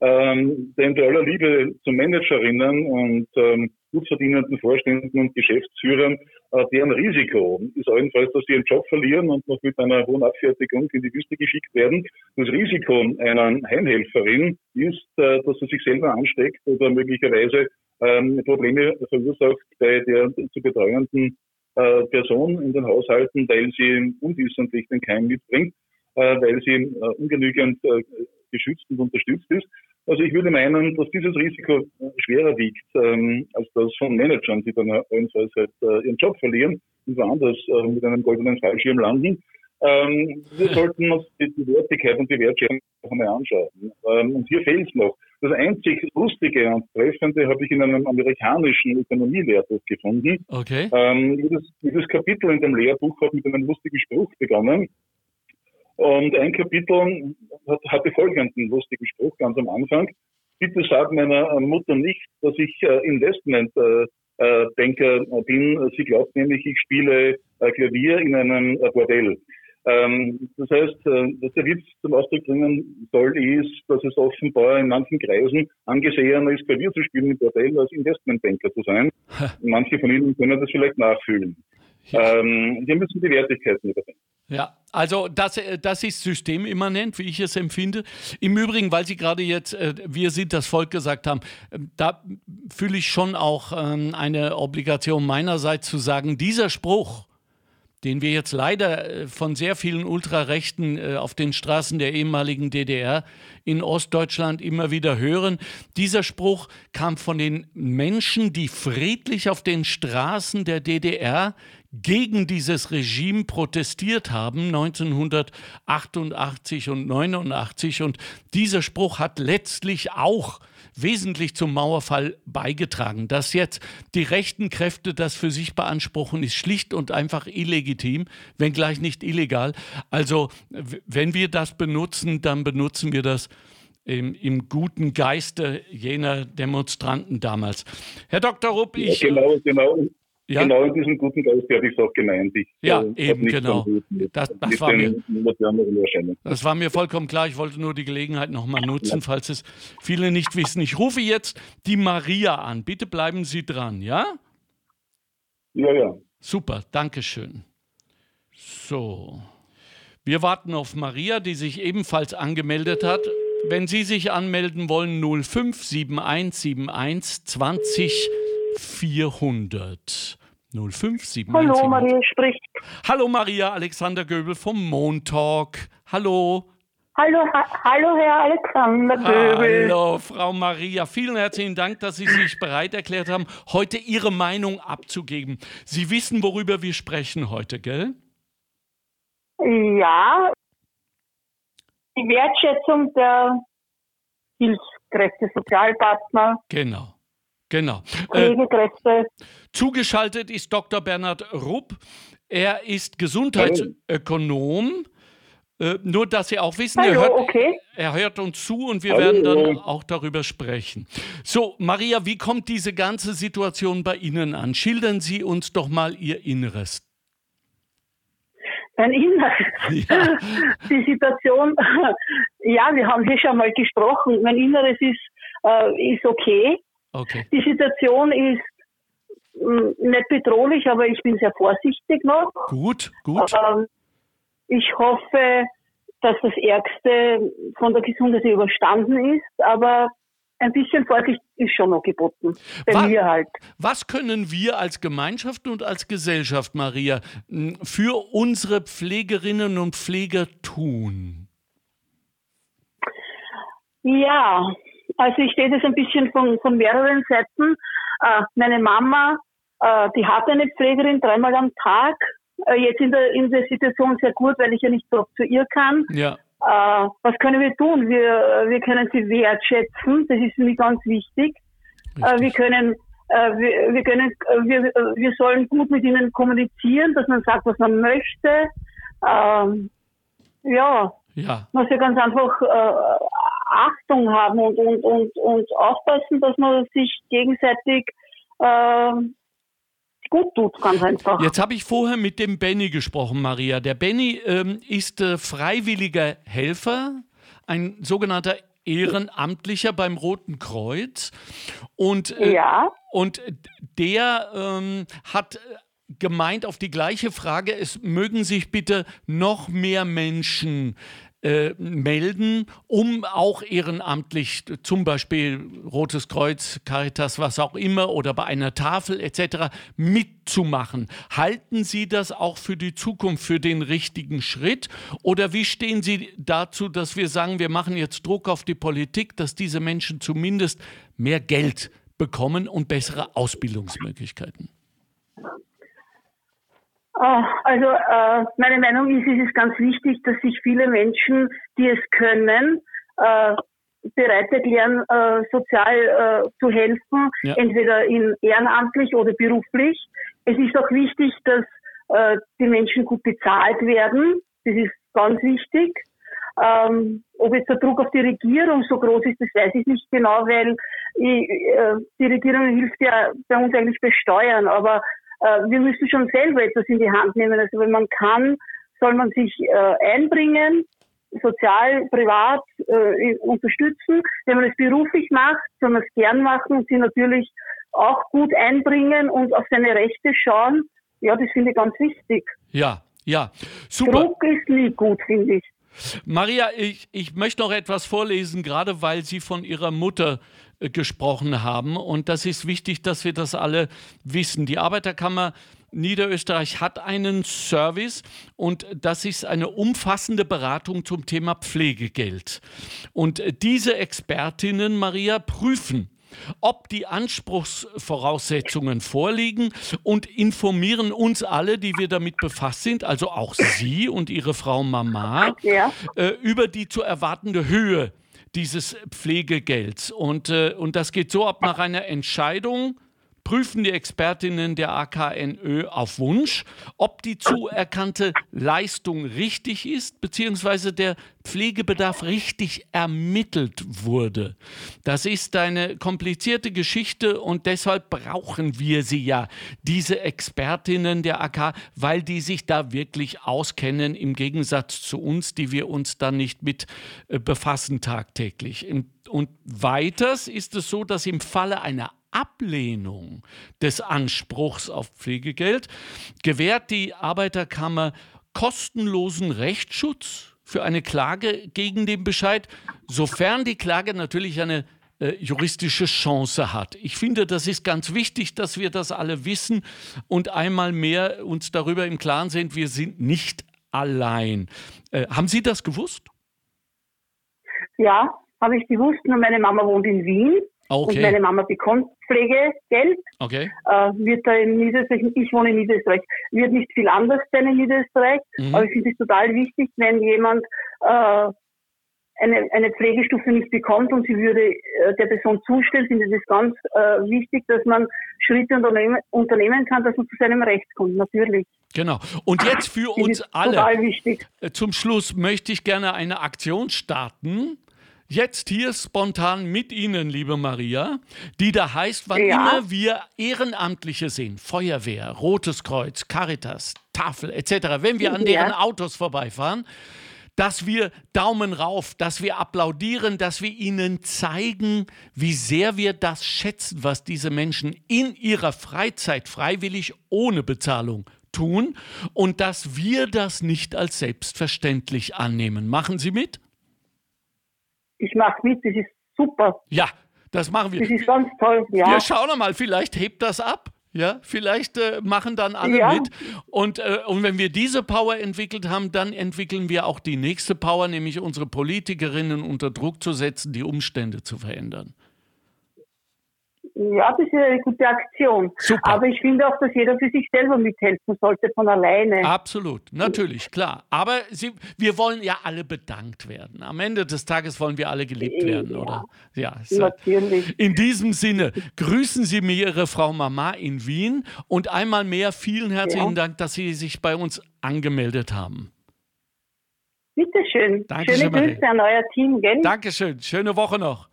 Ähm, denn bei aller Liebe zu Managerinnen und ähm, gut verdienenden Vorständen und Geschäftsführern, äh, deren Risiko ist allenfalls, dass sie ihren Job verlieren und noch mit einer hohen Abfertigung in die Wüste geschickt werden. Das Risiko einer Heimhelferin ist, äh, dass sie sich selber ansteckt oder möglicherweise ähm, Probleme verursacht bei der zu betreuenden äh, Person in den Haushalten, weil sie unwissentlich den Keim mitbringt, äh, weil sie äh, ungenügend äh, geschützt und unterstützt ist. Also ich würde meinen, dass dieses Risiko äh, schwerer wiegt ähm, als das von Managern, die dann allenfalls halt, äh, ihren Job verlieren und woanders mit einem goldenen Fallschirm landen. Ähm, wir sollten uns die, die Wertigkeit und die Wertschätzung noch einmal anschauen. Ähm, und hier fehlt es noch. Das einzig Lustige und Treffende habe ich in einem amerikanischen Ökonomielehrbuch gefunden. Okay. Ähm, dieses, dieses Kapitel in dem Lehrbuch hat mit einem lustigen Spruch begonnen. Und ein Kapitel hat, hatte folgenden lustigen Spruch ganz am Anfang. Bitte sag meiner Mutter nicht, dass ich äh, Investmentbanker äh, äh, bin. Sie glaubt nämlich, ich spiele äh, Klavier in einem äh, Bordell. Ähm, das heißt, äh, was der Witz zum Ausdruck bringen soll, ist, dass es offenbar in manchen Kreisen angesehener ist, Klavier zu spielen im Bordell, als Investmentbanker zu sein. Manche von Ihnen können das vielleicht nachfühlen. Ja. Ähm, wir müssen die Wertigkeiten überdenken. Ja, also das, äh, das ist systemimmanent, wie ich es empfinde. Im Übrigen, weil Sie gerade jetzt, äh, wir sind das Volk gesagt haben, äh, da fühle ich schon auch ähm, eine Obligation meinerseits zu sagen, dieser Spruch, den wir jetzt leider äh, von sehr vielen Ultrarechten äh, auf den Straßen der ehemaligen DDR in Ostdeutschland immer wieder hören. Dieser Spruch kam von den Menschen, die friedlich auf den Straßen der DDR gegen dieses Regime protestiert haben, 1988 und 89. Und dieser Spruch hat letztlich auch wesentlich zum Mauerfall beigetragen. Dass jetzt die rechten Kräfte das für sich beanspruchen, ist schlicht und einfach illegitim, wenngleich nicht illegal. Also wenn wir das benutzen, dann benutzen wir das im, im, guten Geiste jener Demonstranten damals. Herr Dr. Rupp, ich. Ja, genau, genau. Ja? Genau in diesem guten Geist habe ich es auch gemeint. Ich, ja, äh, eben, genau. Das, das, war mir, das, war mir, vollkommen klar. Ich wollte nur die Gelegenheit nochmal nutzen, ja. falls es viele nicht wissen. Ich rufe jetzt die Maria an. Bitte bleiben Sie dran, ja? Ja, ja. Super, danke schön. So. Wir warten auf Maria, die sich ebenfalls angemeldet hat. Wenn Sie sich anmelden wollen, 057171 20 400. 0571. Hallo, Maria spricht. Hallo, Maria, Alexander Göbel vom Montalk. Hallo. Hallo, ha hallo, Herr Alexander Göbel. Hallo, Frau Maria. Vielen herzlichen Dank, dass Sie sich bereit erklärt haben, heute Ihre Meinung abzugeben. Sie wissen, worüber wir sprechen heute, gell? Ja. Die Wertschätzung der Hilfskräfte, Sozialpartner. Genau. Genau. Äh, zugeschaltet ist Dr. Bernhard Rupp. Er ist Gesundheitsökonom. Äh, nur, dass Sie auch wissen, Hallo, er, hört, okay. er, hört, uns zu und wir Hallo. werden dann auch darüber sprechen. So, Maria, wie kommt diese ganze Situation bei Ihnen an? Schildern Sie uns doch mal Ihr Inneres. Mein Inneres. Ja. Die Situation, ja, wir haben hier schon mal gesprochen. Mein Inneres ist, äh, ist okay. Okay. Die Situation ist hm, nicht bedrohlich, aber ich bin sehr vorsichtig noch. Gut, gut. Ähm, ich hoffe, dass das Ärgste von der Gesundheit überstanden ist, aber ein bisschen Vorsicht ist schon noch geboten. Bei was, mir halt. Was können wir als Gemeinschaft und als Gesellschaft, Maria, hm, für unsere Pflegerinnen und Pfleger tun? Ja, also ich sehe das ein bisschen von, von mehreren Seiten. Äh, meine Mama, äh, die hat eine Pflegerin dreimal am Tag. Äh, jetzt in der, in der Situation sehr gut, weil ich ja nicht so zu ihr kann. Ja. Äh, was können wir tun? Wir, wir können sie wertschätzen. Das ist für mich ganz wichtig. Äh, wir können äh, wir, wir, können, wir, wir sollen gut mit ihnen kommunizieren, dass man sagt, was man möchte. Ähm, ja, ja. Man muss ganz einfach äh, Achtung haben und, und, und, und aufpassen, dass man sich gegenseitig äh, gut tut, ganz einfach. Jetzt habe ich vorher mit dem Benny gesprochen, Maria. Der Benny ähm, ist äh, freiwilliger Helfer, ein sogenannter Ehrenamtlicher beim Roten Kreuz. Und, äh, ja. und der ähm, hat gemeint auf die gleiche Frage, es mögen sich bitte noch mehr Menschen äh, melden, um auch ehrenamtlich zum Beispiel Rotes Kreuz, Caritas, was auch immer oder bei einer Tafel etc. mitzumachen. Halten Sie das auch für die Zukunft für den richtigen Schritt? Oder wie stehen Sie dazu, dass wir sagen, wir machen jetzt Druck auf die Politik, dass diese Menschen zumindest mehr Geld bekommen und bessere Ausbildungsmöglichkeiten? Ah, also äh, meine Meinung ist, es ist ganz wichtig, dass sich viele Menschen, die es können, äh, bereit erklären, äh, sozial äh, zu helfen, ja. entweder in ehrenamtlich oder beruflich. Es ist auch wichtig, dass äh, die Menschen gut bezahlt werden. Das ist ganz wichtig. Ähm, ob jetzt der Druck auf die Regierung so groß ist, das weiß ich nicht genau, weil ich, äh, die Regierung hilft ja bei uns eigentlich besteuern, aber äh, wir müssen schon selber etwas in die Hand nehmen. Also wenn man kann, soll man sich äh, einbringen, sozial, privat äh, unterstützen. Wenn man es beruflich macht, soll man es gern machen und sie natürlich auch gut einbringen und auf seine Rechte schauen. Ja, das finde ich ganz wichtig. Ja, ja, super. Druck ist nie gut, finde ich. Maria, ich, ich möchte noch etwas vorlesen, gerade weil Sie von Ihrer Mutter äh, gesprochen haben. Und das ist wichtig, dass wir das alle wissen. Die Arbeiterkammer Niederösterreich hat einen Service und das ist eine umfassende Beratung zum Thema Pflegegeld. Und diese Expertinnen, Maria, prüfen ob die Anspruchsvoraussetzungen vorliegen und informieren uns alle, die wir damit befasst sind, also auch Sie und Ihre Frau Mama, ja. äh, über die zu erwartende Höhe dieses Pflegegelds. Und, äh, und das geht so ab nach einer Entscheidung prüfen die Expertinnen der AKNÖ auf Wunsch, ob die zuerkannte Leistung richtig ist, beziehungsweise der Pflegebedarf richtig ermittelt wurde. Das ist eine komplizierte Geschichte und deshalb brauchen wir sie ja, diese Expertinnen der AK, weil die sich da wirklich auskennen, im Gegensatz zu uns, die wir uns da nicht mit äh, befassen tagtäglich. Und weiters ist es so, dass im Falle einer Ablehnung des Anspruchs auf Pflegegeld gewährt die Arbeiterkammer kostenlosen Rechtsschutz für eine Klage gegen den Bescheid, sofern die Klage natürlich eine äh, juristische Chance hat. Ich finde, das ist ganz wichtig, dass wir das alle wissen und einmal mehr uns darüber im Klaren sind, wir sind nicht allein. Äh, haben Sie das gewusst? Ja, habe ich gewusst. Nur meine Mama wohnt in Wien Okay. Und meine Mama bekommt Pflegegeld. Okay. Äh, wird da in Niederösterreich, ich wohne in Niederösterreich, wird nicht viel anders sein in Niederösterreich. Mhm. Aber ich finde es total wichtig, wenn jemand äh, eine, eine Pflegestufe nicht bekommt und sie würde äh, der Person zustellen, finde ich es ganz äh, wichtig, dass man Schritte unternehmen, unternehmen kann, dass man zu seinem Recht kommt, natürlich. Genau. Und jetzt für uns alle. Zum Schluss möchte ich gerne eine Aktion starten jetzt hier spontan mit Ihnen, liebe Maria, die da heißt, wann ja. immer wir Ehrenamtliche sehen, Feuerwehr, Rotes Kreuz, Caritas, Tafel etc., wenn wir an deren Autos vorbeifahren, dass wir Daumen rauf, dass wir applaudieren, dass wir ihnen zeigen, wie sehr wir das schätzen, was diese Menschen in ihrer Freizeit freiwillig ohne Bezahlung tun und dass wir das nicht als selbstverständlich annehmen. Machen Sie mit? Ich mache mit, das ist super. Ja, das machen wir. Das ist ganz toll, ja. Wir schauen mal, vielleicht hebt das ab. Ja, vielleicht äh, machen dann alle ja. mit. Und, äh, und wenn wir diese Power entwickelt haben, dann entwickeln wir auch die nächste Power, nämlich unsere Politikerinnen unter Druck zu setzen, die Umstände zu verändern. Ja, das ist eine gute Aktion. Super. Aber ich finde auch, dass jeder für sich selber mithelfen sollte von alleine. Absolut, natürlich, klar. Aber Sie, wir wollen ja alle bedankt werden. Am Ende des Tages wollen wir alle geliebt werden, ja. oder? Ja, natürlich. In diesem Sinne, grüßen Sie mir Ihre Frau Mama in Wien und einmal mehr vielen herzlichen ja. Dank, dass Sie sich bei uns angemeldet haben. Bitteschön. Dankeschön, Schöne Grüße an euer Team, gell? Dankeschön. Schöne Woche noch.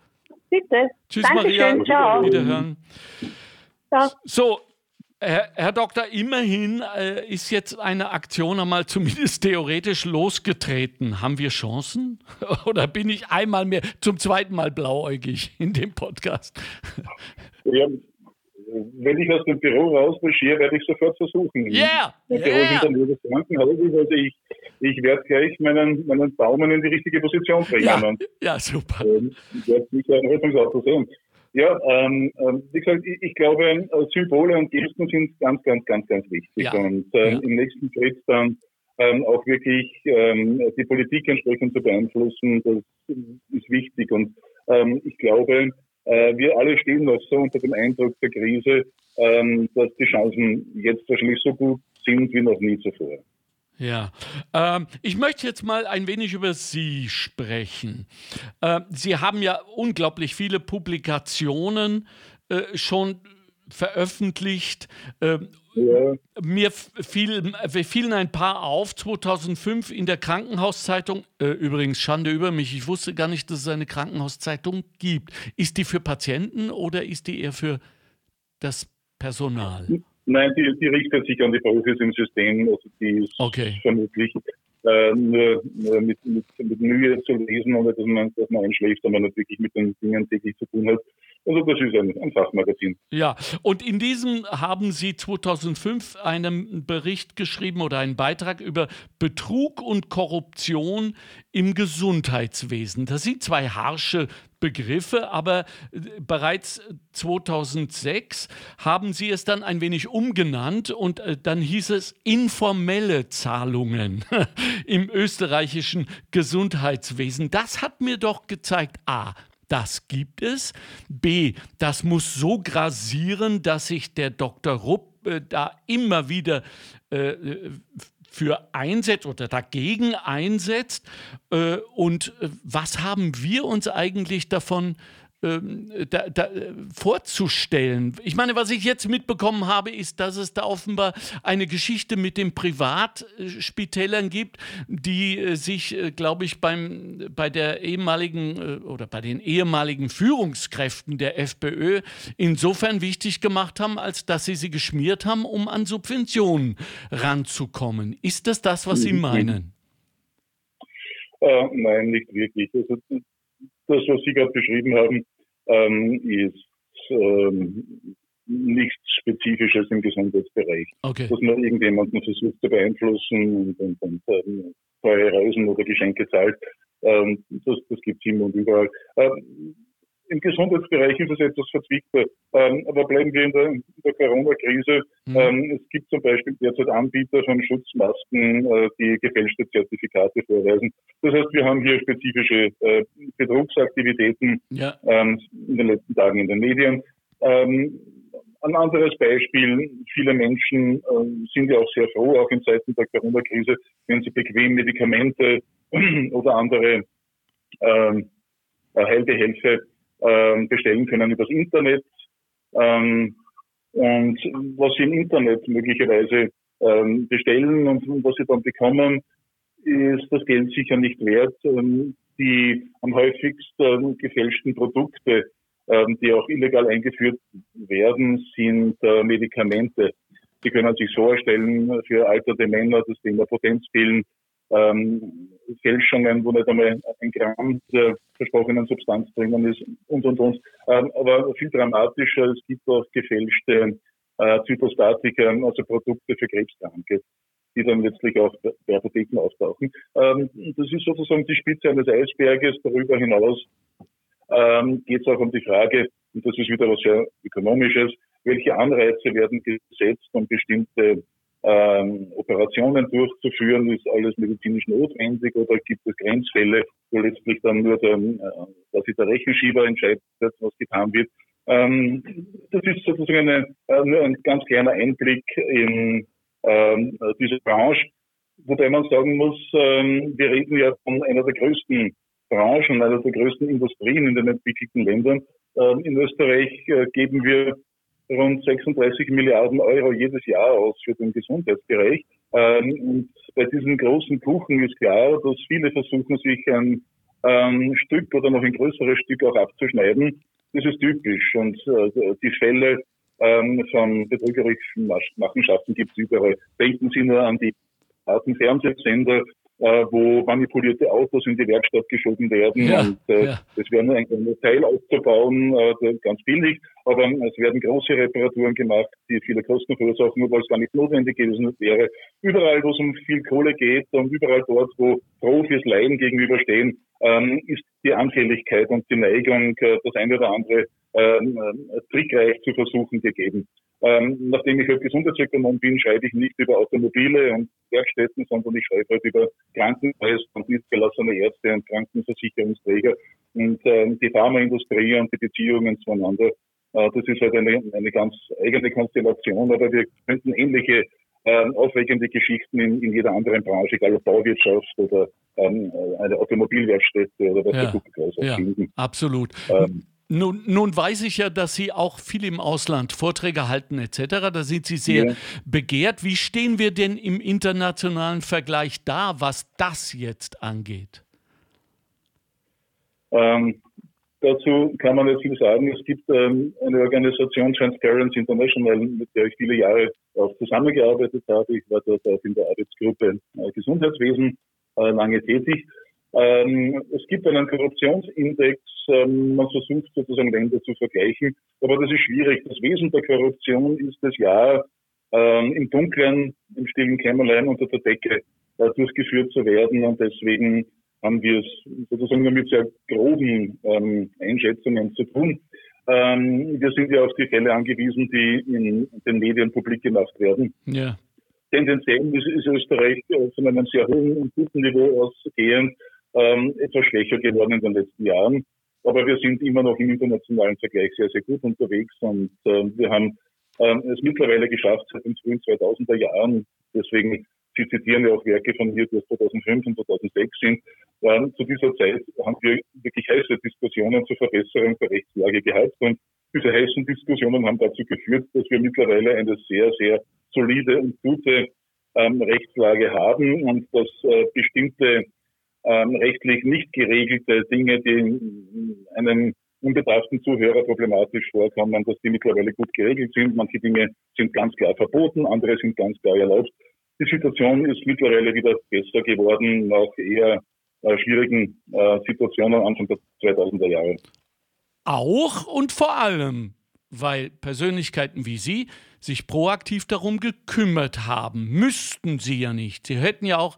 Bitte. Tschüss, Dankeschön, Maria. Ciao. Wiederhören. Ciao. So, Herr, Herr, Doktor, immerhin äh, ist jetzt eine Aktion einmal zumindest theoretisch losgetreten. Haben wir Chancen? Oder bin ich einmal mehr, zum zweiten Mal blauäugig in dem Podcast? Ja, wenn ich aus dem Büro rausmarschiere, werde ich sofort versuchen. Ja! Yeah, Büro yeah. nur das Krankenhaus. Also ich, ich werde gleich meinen, meinen Daumen in die richtige Position bringen. Ja, und, ja super. Ähm, ich werde sicher ein Rettungsauto sehen. Ja, ähm, ähm, wie gesagt, ich, ich glaube, äh, Symbole und Gesten sind ganz, ganz, ganz, ganz wichtig. Ja. Und ähm, ja. im nächsten Schritt dann ähm, auch wirklich ähm, die Politik entsprechend zu beeinflussen, das ist wichtig. Und ähm, ich glaube, äh, wir alle stehen noch so unter dem Eindruck der Krise, ähm, dass die Chancen jetzt wahrscheinlich so gut sind wie noch nie zuvor. Ja, ähm, ich möchte jetzt mal ein wenig über Sie sprechen. Äh, Sie haben ja unglaublich viele Publikationen äh, schon veröffentlicht. Äh, ja. Mir fiel, fielen ein paar auf. 2005 in der Krankenhauszeitung. Äh, übrigens, Schande über mich. Ich wusste gar nicht, dass es eine Krankenhauszeitung gibt. Ist die für Patienten oder ist die eher für das Personal? Nein, die, die richtet sich an die Profis im System. Also die ist okay. vermutlich äh, nur, nur mit, mit, mit Mühe zu lesen, ohne dass man, dass man einschläft, aber man wirklich mit den Dingen täglich zu tun hat. Also das ist ein, ein, Fachmagazin. Ja, und in diesem haben Sie 2005 einen Bericht geschrieben oder einen Beitrag über Betrug und Korruption im Gesundheitswesen. Das sind zwei harsche Begriffe, aber äh, bereits 2006 haben Sie es dann ein wenig umgenannt und äh, dann hieß es informelle Zahlungen im österreichischen Gesundheitswesen. Das hat mir doch gezeigt, a, das gibt es. B, das muss so grasieren, dass sich der Dr. Rupp äh, da immer wieder äh, für einsetzt oder dagegen einsetzt. Äh, und äh, was haben wir uns eigentlich davon ähm, da, da, vorzustellen. Ich meine, was ich jetzt mitbekommen habe, ist, dass es da offenbar eine Geschichte mit den Privatspitälern gibt, die äh, sich, äh, glaube ich, beim, bei der ehemaligen äh, oder bei den ehemaligen Führungskräften der FPÖ insofern wichtig gemacht haben, als dass sie sie geschmiert haben, um an Subventionen ranzukommen. Ist das das, was Sie meinen? Äh, nein, nicht wirklich. Also das, was Sie gerade beschrieben haben, ähm, ist ähm, nichts Spezifisches im Gesundheitsbereich. Okay. Dass man irgendjemanden versucht zu beeinflussen und, und, und ähm, teure Reisen oder Geschenke zahlt, ähm, das, das gibt es immer und überall. Ähm, im Gesundheitsbereich ist es etwas verzwickter. Ähm, aber bleiben wir in der, der Corona-Krise. Mhm. Ähm, es gibt zum Beispiel derzeit Anbieter von Schutzmasken, äh, die gefälschte Zertifikate vorweisen. Das heißt, wir haben hier spezifische äh, Betrugsaktivitäten ja. ähm, in den letzten Tagen in den Medien. Ähm, ein anderes Beispiel, viele Menschen äh, sind ja auch sehr froh, auch in Zeiten der Corona-Krise, wenn sie bequem Medikamente oder andere ähm, Heilbehelfe ähm, bestellen können übers Internet. Ähm, und was sie im Internet möglicherweise ähm, bestellen und was sie dann bekommen, ist das Geld sicher nicht wert. Ähm, die am häufigsten gefälschten Produkte, ähm, die auch illegal eingeführt werden, sind äh, Medikamente. Die können sich so erstellen für alterte Männer, das Thema Potenzpillen, ähm, Fälschungen, wo nicht einmal ein Gramm der versprochenen Substanz drinnen ist und, und, und. Ähm, aber viel dramatischer, es gibt auch gefälschte äh, Zytostatika, also Produkte für Krebskranke, die dann letztlich auch bei Apotheken auftauchen. Ähm, das ist sozusagen die Spitze eines Eisberges. Darüber hinaus ähm, geht es auch um die Frage, und das ist wieder was sehr Ökonomisches, welche Anreize werden gesetzt, um bestimmte ähm, Operationen durchzuführen, ist alles medizinisch notwendig oder gibt es Grenzfälle, wo letztlich dann nur der, äh, quasi der Rechenschieber entscheidet, was getan wird. Ähm, das ist sozusagen eine, äh, nur ein ganz kleiner Einblick in ähm, diese Branche, wobei man sagen muss, ähm, wir reden ja von einer der größten Branchen, einer der größten Industrien in den entwickelten Ländern. Ähm, in Österreich äh, geben wir rund 36 Milliarden Euro jedes Jahr aus für den Gesundheitsbereich. Ähm, und bei diesem großen Kuchen ist klar, dass viele versuchen, sich ein ähm, Stück oder noch ein größeres Stück auch abzuschneiden. Das ist typisch. Und äh, die Fälle ähm, von betrügerischen Machenschaften gibt es überall. Denken Sie nur an die harten Fernsehsender, äh, wo manipulierte Autos in die Werkstatt geschoben werden. Ja, und äh, ja. es wäre nur ein Teil aufzubauen, äh, ganz billig, aber es werden große Reparaturen gemacht, die viele Kosten verursachen, obwohl es gar nicht notwendig gewesen wäre. Überall, wo es um viel Kohle geht und überall dort, wo Profis Laien gegenüberstehen, ähm, ist die Anfälligkeit und die Neigung, äh, das eine oder andere ähm, äh, trickreich zu versuchen, gegeben. Ähm, nachdem ich halt Gesundheitsökonom bin, schreibe ich nicht über Automobile und Werkstätten, sondern ich schreibe halt über Krankenhäuser und niedergelassene Ärzte und Krankenversicherungsträger und ähm, die Pharmaindustrie und die Beziehungen zueinander. Äh, das ist halt eine, eine ganz eigene Konstellation, aber wir könnten ähnliche ähm, aufregende Geschichten in, in jeder anderen Branche, egal ob Bauwirtschaft oder ähm, eine Automobilwerkstätte oder was ja, der ja, finden. Absolut. Ähm, nun, nun, weiß ich ja, dass Sie auch viel im Ausland Vorträge halten etc. Da sind Sie sehr ja. begehrt. Wie stehen wir denn im internationalen Vergleich da, was das jetzt angeht? Ähm, Dazu kann man nicht viel sagen. Es gibt ähm, eine Organisation Transparency International, mit der ich viele Jahre auch zusammengearbeitet habe. Ich war dort auch in der Arbeitsgruppe äh, Gesundheitswesen äh, lange tätig. Ähm, es gibt einen Korruptionsindex. Ähm, man versucht sozusagen Länder zu vergleichen. Aber das ist schwierig. Das Wesen der Korruption ist das ja ähm, im Dunkeln, im stillen Kämmerlein unter der Decke äh, durchgeführt zu werden. Und deswegen haben wir es sozusagen nur mit sehr groben ähm, Einschätzungen zu tun. Ähm, wir sind ja auf die Fälle angewiesen, die in den Medien publik gemacht werden. Ja. Tendenziell ist, ist Österreich äh, von einem sehr hohen und guten Niveau ausgehend ähm, etwas schwächer geworden in den letzten Jahren. Aber wir sind immer noch im internationalen Vergleich sehr, sehr gut unterwegs und äh, wir haben ähm, es mittlerweile geschafft seit den frühen 2000er Jahren. Deswegen Sie zitieren ja auch Werke von mir, die aus 2005 und 2006 sind. Ähm, zu dieser Zeit haben wir wirklich heiße Diskussionen zur Verbesserung der Rechtslage gehabt und diese heißen Diskussionen haben dazu geführt, dass wir mittlerweile eine sehr, sehr solide und gute ähm, Rechtslage haben und dass äh, bestimmte ähm, rechtlich nicht geregelte Dinge, die einem unbedarften Zuhörer problematisch vorkommen, dass die mittlerweile gut geregelt sind. Manche Dinge sind ganz klar verboten, andere sind ganz klar erlaubt. Die Situation ist mittlerweile wieder besser geworden, nach eher äh, schwierigen äh, Situationen Anfang der 2000er Jahre. Auch und vor allem, weil Persönlichkeiten wie Sie sich proaktiv darum gekümmert haben. Müssten Sie ja nicht. Sie hätten ja auch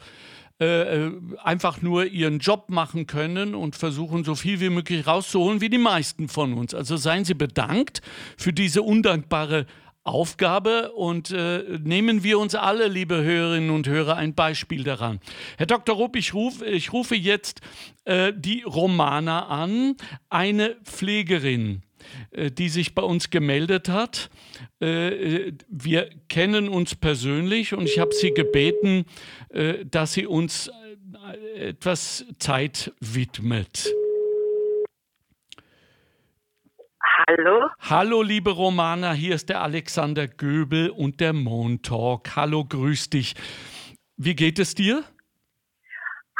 äh, äh, einfach nur ihren Job machen können und versuchen, so viel wie möglich rauszuholen, wie die meisten von uns. Also seien Sie bedankt für diese undankbare Aufgabe und äh, nehmen wir uns alle, liebe Hörerinnen und Hörer, ein Beispiel daran. Herr Dr. Rupp, ich, ruf, ich rufe jetzt äh, die Romana an, eine Pflegerin, die sich bei uns gemeldet hat. Äh, wir kennen uns persönlich und ich habe sie gebeten, äh, dass sie uns äh, etwas Zeit widmet. Hallo. Hallo, liebe Romana, hier ist der Alexander Göbel und der Montalk. Hallo, grüß dich. Wie geht es dir?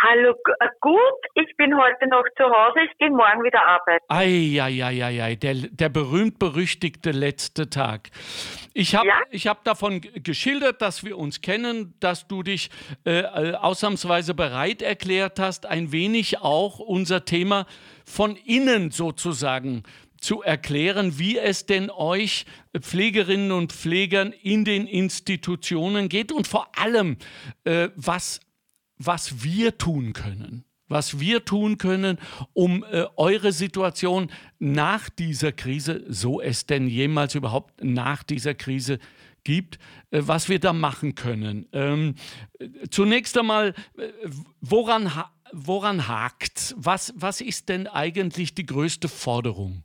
Hallo, äh, gut. Ich bin heute noch zu Hause. Ich gehe morgen wieder arbeiten. Eieieiei, der, der berühmt-berüchtigte letzte Tag. Ich habe ja? hab davon geschildert, dass wir uns kennen, dass du dich äh, äh, ausnahmsweise bereit erklärt hast, ein wenig auch unser Thema von innen sozusagen zu erklären, wie es denn euch Pflegerinnen und Pflegern in den Institutionen geht und vor allem, äh, was, was wir tun können. Was wir tun können, um äh, eure Situation nach dieser Krise, so es denn jemals überhaupt nach dieser Krise gibt, äh, was wir da machen können. Ähm, zunächst einmal, äh, woran, woran hakt was, was ist denn eigentlich die größte Forderung?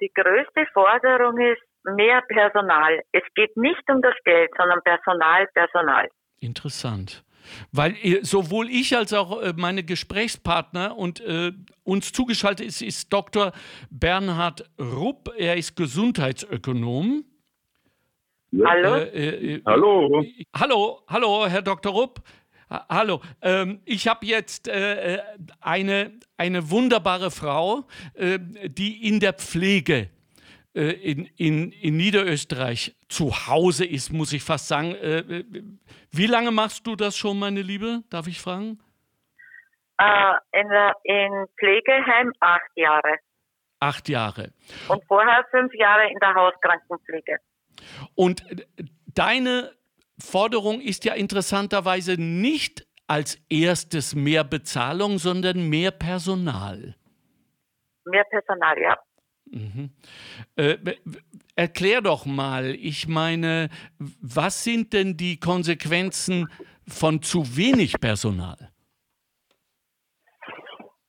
Die größte Forderung ist mehr Personal. Es geht nicht um das Geld, sondern Personal, Personal. Interessant. Weil sowohl ich als auch äh, meine Gesprächspartner und äh, uns zugeschaltet ist, ist Dr. Bernhard Rupp. Er ist Gesundheitsökonom. Ja. Hallo. Äh, äh, hallo. Hallo, hallo, Herr Dr. Rupp. Hallo, ähm, ich habe jetzt äh, äh, eine, eine wunderbare Frau, äh, die in der Pflege äh, in, in, in Niederösterreich zu Hause ist, muss ich fast sagen. Äh, äh, wie lange machst du das schon, meine Liebe? Darf ich fragen? in, in Pflegeheim acht Jahre. Acht Jahre. Und vorher fünf Jahre in der Hauskrankenpflege. Und deine Forderung ist ja interessanterweise nicht als erstes mehr Bezahlung, sondern mehr Personal. Mehr Personal, ja. Mhm. Äh, erklär doch mal, ich meine, was sind denn die Konsequenzen von zu wenig Personal?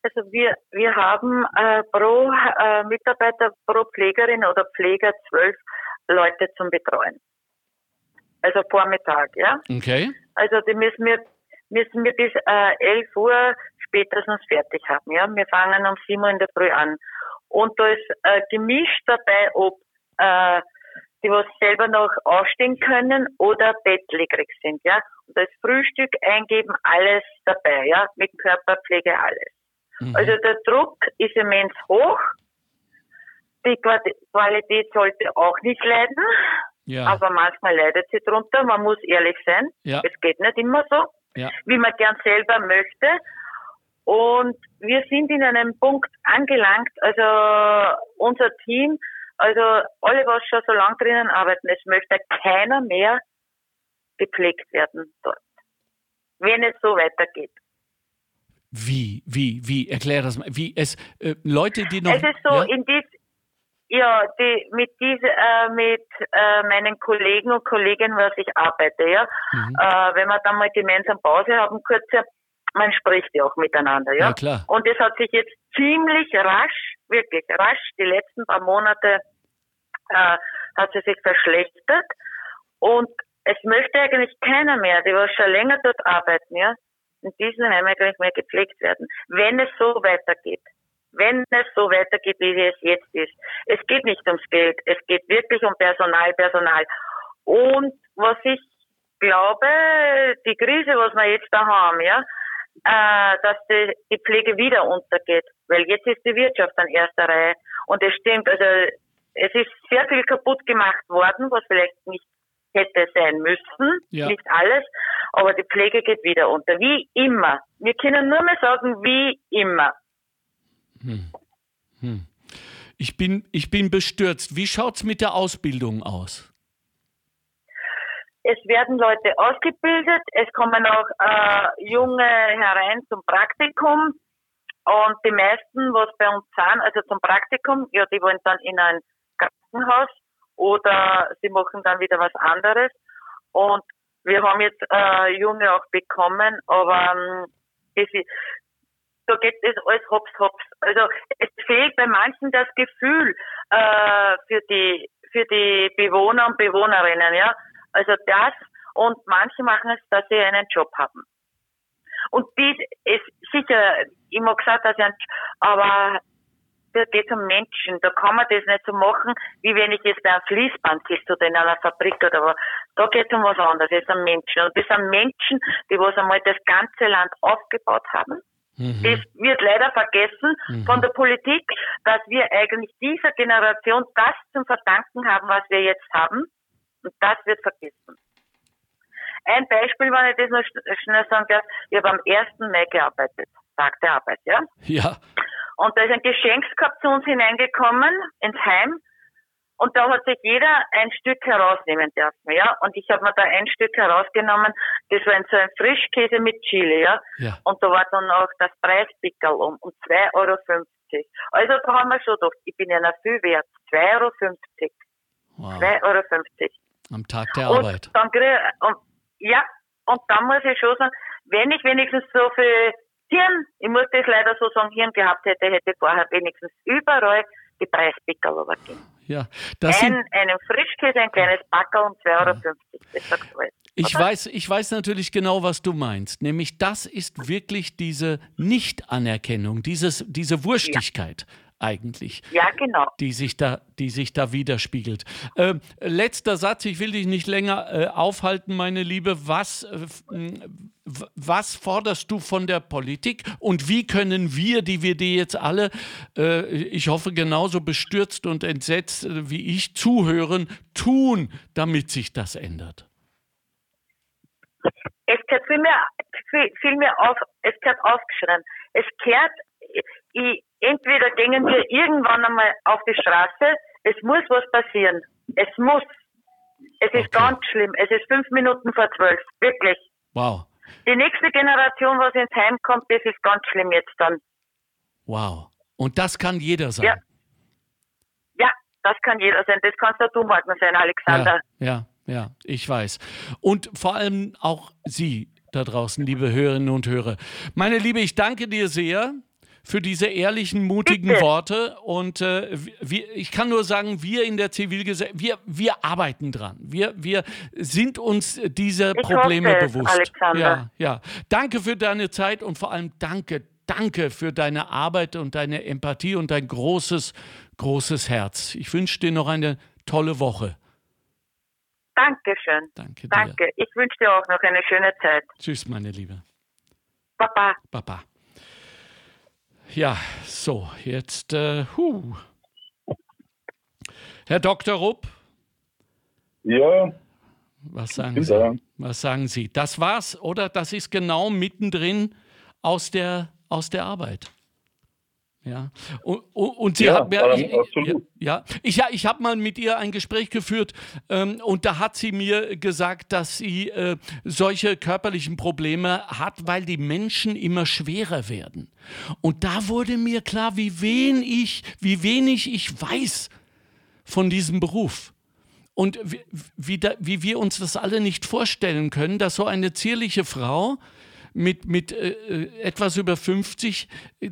Also wir, wir haben äh, pro äh, Mitarbeiter, pro Pflegerin oder Pfleger zwölf Leute zum Betreuen also Vormittag, ja. Okay. Also die müssen wir, müssen wir bis äh, 11 Uhr spätestens fertig haben, ja. Wir fangen um 7 Uhr in der Früh an. Und da ist äh, gemischt dabei, ob äh, die was selber noch aufstehen können oder bettlägerig sind, ja. Und das Frühstück eingeben, alles dabei, ja, mit Körperpflege alles. Mhm. Also der Druck ist immens hoch. Die Qualität sollte auch nicht leiden. Ja. Aber manchmal leidet sie drunter. Man muss ehrlich sein. Ja. Es geht nicht immer so, ja. wie man gern selber möchte. Und wir sind in einem Punkt angelangt, also unser Team, also alle, was schon so lang drinnen arbeiten, es möchte keiner mehr gepflegt werden dort. Wenn es so weitergeht. Wie, wie, wie, erklär das mal. Wie, es, äh, Leute, die noch. Es ist so, ja? in dies, ja, die, mit diese, äh, mit äh, meinen Kollegen und Kolleginnen, was ich arbeite, ja. Mhm. Äh, wenn wir dann mal gemeinsam Pause haben, kurze, man spricht ja auch miteinander, ja. ja klar. Und es hat sich jetzt ziemlich rasch, wirklich rasch, die letzten paar Monate äh, hat sie sich verschlechtert. Und es möchte eigentlich keiner mehr, die was schon länger dort arbeiten, ja, in diesen Heimen eigentlich mehr gepflegt werden, wenn es so weitergeht. Wenn es so weitergeht, wie es jetzt ist. Es geht nicht ums Geld, es geht wirklich um Personal, Personal. Und was ich glaube, die Krise, was wir jetzt da haben, ja, äh, dass die, die Pflege wieder untergeht, weil jetzt ist die Wirtschaft an erster Reihe. Und es stimmt, also es ist sehr viel kaputt gemacht worden, was vielleicht nicht hätte sein müssen, ja. nicht alles, aber die Pflege geht wieder unter, wie immer. Wir können nur mehr sagen, wie immer. Hm. Hm. Ich, bin, ich bin bestürzt. Wie schaut es mit der Ausbildung aus? Es werden Leute ausgebildet, es kommen auch äh, Junge herein zum Praktikum und die meisten, was bei uns sind, also zum Praktikum, ja, die wollen dann in ein Krankenhaus oder sie machen dann wieder was anderes. Und wir haben jetzt äh, Junge auch bekommen, aber ähm, das da geht es alles hops hops. Also es fehlt bei manchen das Gefühl äh, für die für die Bewohner und Bewohnerinnen, ja. Also das und manche machen es, dass sie einen Job haben. Und die ist sicher, ich mag gesagt, dass ich einen, aber da geht es um Menschen. Da kann man das nicht so machen, wie wenn ich jetzt bei einem Fließband sitze oder in einer Fabrik oder was. Da geht es um was anderes. Es ist um Menschen. Und das sind Menschen, die was einmal das ganze Land aufgebaut haben. Mhm. Das wird leider vergessen mhm. von der Politik, dass wir eigentlich dieser Generation das zum Verdanken haben, was wir jetzt haben. Und das wird vergessen. Ein Beispiel, wenn ich das noch schnell sagen darf, ich habe am 1. Mai gearbeitet, Tag der Arbeit, ja? Ja. Und da ist ein Geschenkskorb zu uns hineingekommen, ins Heim. Und da hat sich jeder ein Stück herausnehmen dürfen, ja. Und ich habe mir da ein Stück herausgenommen, das war so ein Frischkäse mit Chili, ja. ja. Und da war dann auch das Preispickel um, um 2,50 Euro. Also da haben wir schon gedacht, ich bin ja noch viel wert. 2,50 Euro. Wow. 2,50 Euro. Am Tag der Arbeit. Und dann krieg, und, ja, und dann muss ich schon sagen, wenn ich wenigstens so viel Hirn, ich muss das leider so sagen, Hirn gehabt hätte, hätte vorher wenigstens überall die Preispickel gegeben. Ja, das ein, einen Frischkäse, ein kleines Backel um 2,50 Euro. Ja. Das sagt alles. Ich weiß, ich weiß natürlich genau, was du meinst. Nämlich, das ist wirklich diese Nicht-Anerkennung, diese Wurstigkeit. Ja eigentlich. Ja, genau. Die sich da, die sich da widerspiegelt. Äh, letzter Satz, ich will dich nicht länger äh, aufhalten, meine Liebe. Was, äh, was forderst du von der Politik und wie können wir, die wir dir jetzt alle, äh, ich hoffe genauso bestürzt und entsetzt äh, wie ich, zuhören, tun, damit sich das ändert? Es gehört viel mehr, viel, viel mehr auf, es gehört aufgeschrieben. Es gehört, ich, entweder gehen wir irgendwann einmal auf die Straße, es muss was passieren. Es muss. Es ist okay. ganz schlimm. Es ist fünf Minuten vor zwölf. Wirklich. Wow. Die nächste Generation, was ins Heim kommt, das ist ganz schlimm jetzt dann. Wow. Und das kann jeder sein. Ja. Ja, das kann jeder sein. Das kannst auch du morgen sein, Alexander. Ja, ja, ja, ich weiß. Und vor allem auch Sie da draußen, liebe Hörerinnen und Hörer. Meine Liebe, ich danke dir sehr für diese ehrlichen, mutigen Bitte. Worte. Und äh, wir, ich kann nur sagen, wir in der Zivilgesellschaft, wir, wir arbeiten dran. Wir, wir sind uns dieser ich Probleme hoffe, bewusst. Alexander. Ja, ja. Danke für deine Zeit und vor allem danke, danke für deine Arbeit und deine Empathie und dein großes, großes Herz. Ich wünsche dir noch eine tolle Woche. Dankeschön. Danke dir. Danke. Ich wünsche dir auch noch eine schöne Zeit. Tschüss, meine Liebe. Papa. Papa. Ja, so, jetzt, äh, huh. Herr Dr. Rupp. Ja. Was sagen Sie? Da. Was sagen Sie? Das war's, oder? Das ist genau mittendrin aus der, aus der Arbeit. Ja, und, und sie ja, hat mir, ich, ja, ich, ja, ich habe mal mit ihr ein Gespräch geführt ähm, und da hat sie mir gesagt, dass sie äh, solche körperlichen Probleme hat, weil die Menschen immer schwerer werden. Und da wurde mir klar, wie wenig, wie wenig ich weiß von diesem Beruf. Und wie, wie, da, wie wir uns das alle nicht vorstellen können, dass so eine zierliche Frau mit, mit äh, äh etwas über 50 äh,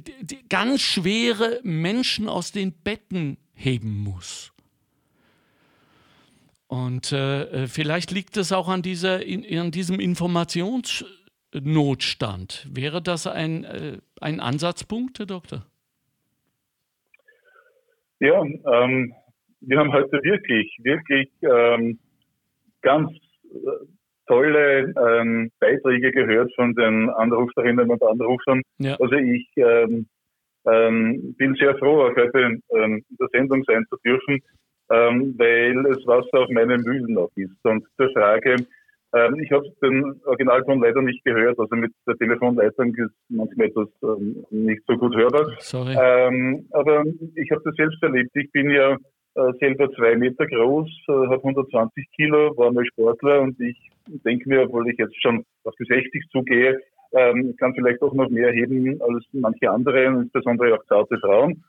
ganz schwere Menschen aus den Betten heben muss. Und äh, äh, vielleicht liegt es auch an, dieser, in, an diesem Informationsnotstand. Wäre das ein, äh, ein Ansatzpunkt, Herr Doktor? Ja, ähm, wir haben heute wirklich, wirklich ähm, ganz tolle ähm, Beiträge gehört von den Anruferinnen und Anrufern. Ja. Also ich ähm, ähm, bin sehr froh, auch heute ähm, in der Sendung sein zu dürfen, ähm, weil es Wasser auf meinen Mühlen noch ist. Und zur Frage, ähm, ich habe den Originalton leider nicht gehört, also mit der Telefonleitung ist manchmal etwas ähm, nicht so gut hörbar. Sorry. Ähm, aber ich habe das selbst erlebt. Ich bin ja äh, selber zwei Meter groß, äh, habe 120 Kilo, war mal Sportler und ich denke mir, obwohl ich jetzt schon auf die 60 zugehe, ähm, kann vielleicht auch noch mehr heben als manche andere, insbesondere auch zarte Frauen.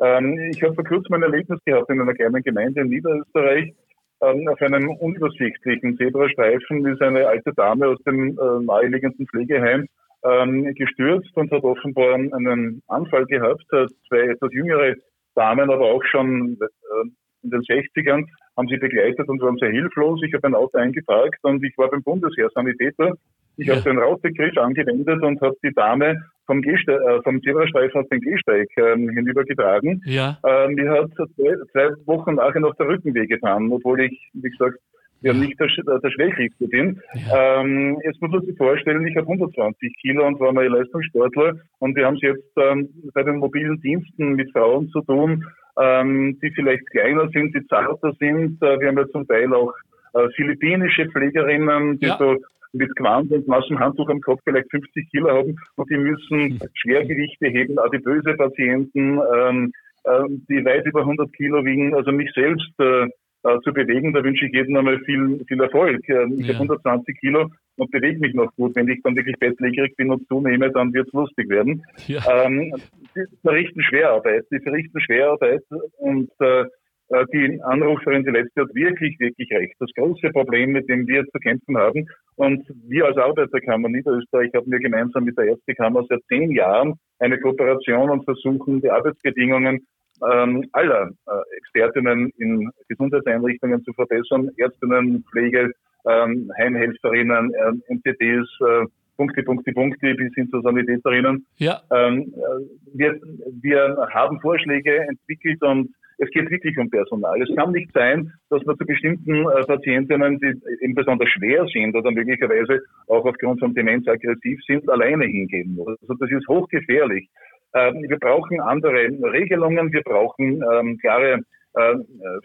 Ähm, ich habe vor kurzem ein Erlebnis gehabt in einer kleinen Gemeinde in Niederösterreich. Ähm, auf einem unübersichtlichen Zebrastreifen ist eine alte Dame aus dem äh, naheliegenden Pflegeheim ähm, gestürzt und hat offenbar einen Anfall gehabt. Zwei etwas jüngere Damen, aber auch schon äh, in den 60ern, haben sie begleitet und waren sehr hilflos. Ich habe ein Auto eingeparkt und ich war beim Bundesheer Sanitäter. Ich ja. habe den Rausbegriff angewendet und habe die Dame vom, Geste äh, vom Zebrastreifen auf den Gehsteig äh, hinübergetragen. Ja. Ähm, mir hat zwei, zwei Wochen nachher noch der Rücken wehgetan, obwohl ich, wie gesagt, ja nicht der, der Schwächlichste bin. Ja. Ähm, jetzt muss man sich vorstellen, ich habe 120 Kilo und war mal Leistungssportler und wir haben es jetzt ähm, bei den mobilen Diensten mit Frauen zu tun, ähm, die vielleicht kleiner sind, die zarter sind. Äh, wir haben ja zum Teil auch äh, philippinische Pflegerinnen, die ja. so mit Quant und nassem Handtuch am Kopf vielleicht 50 Kilo haben und die müssen hm. Schwergewichte heben, adipöse Patienten, ähm, äh, die weit über 100 Kilo wiegen. Also mich selbst äh, äh, zu bewegen. Da wünsche ich jedem einmal viel, viel Erfolg. Äh, ich ja. habe 120 Kilo und bewege mich noch gut. Wenn ich dann wirklich bettlägerig bin und zunehme, dann wird es lustig werden. Ja. Ähm, die verrichten Schwerarbeit. Die verrichten Schwerarbeit und äh, äh, die Anruferin, die letzte, hat wirklich, wirklich recht. Das große Problem, mit dem wir zu kämpfen haben, und wir als Arbeiterkammer Niederösterreich haben wir gemeinsam mit der Ärztekammer seit zehn Jahren eine Kooperation und versuchen, die Arbeitsbedingungen ähm, aller äh, Expertinnen in Gesundheitseinrichtungen zu verbessern, Ärztinnen, Pflege, ähm, Heimhelferinnen, äh, MTDs, äh, Punkte, Punkte, Punkte bis hin zu Sanitäterinnen. Ja. Ähm, äh, wir, wir haben Vorschläge entwickelt und es geht wirklich um Personal. Es kann nicht sein, dass man zu bestimmten äh, Patientinnen, die eben besonders schwer sind oder möglicherweise auch aufgrund von Demenz aggressiv sind, alleine hingehen muss. Also das ist hochgefährlich. Ähm, wir brauchen andere Regelungen, wir brauchen ähm, klare äh,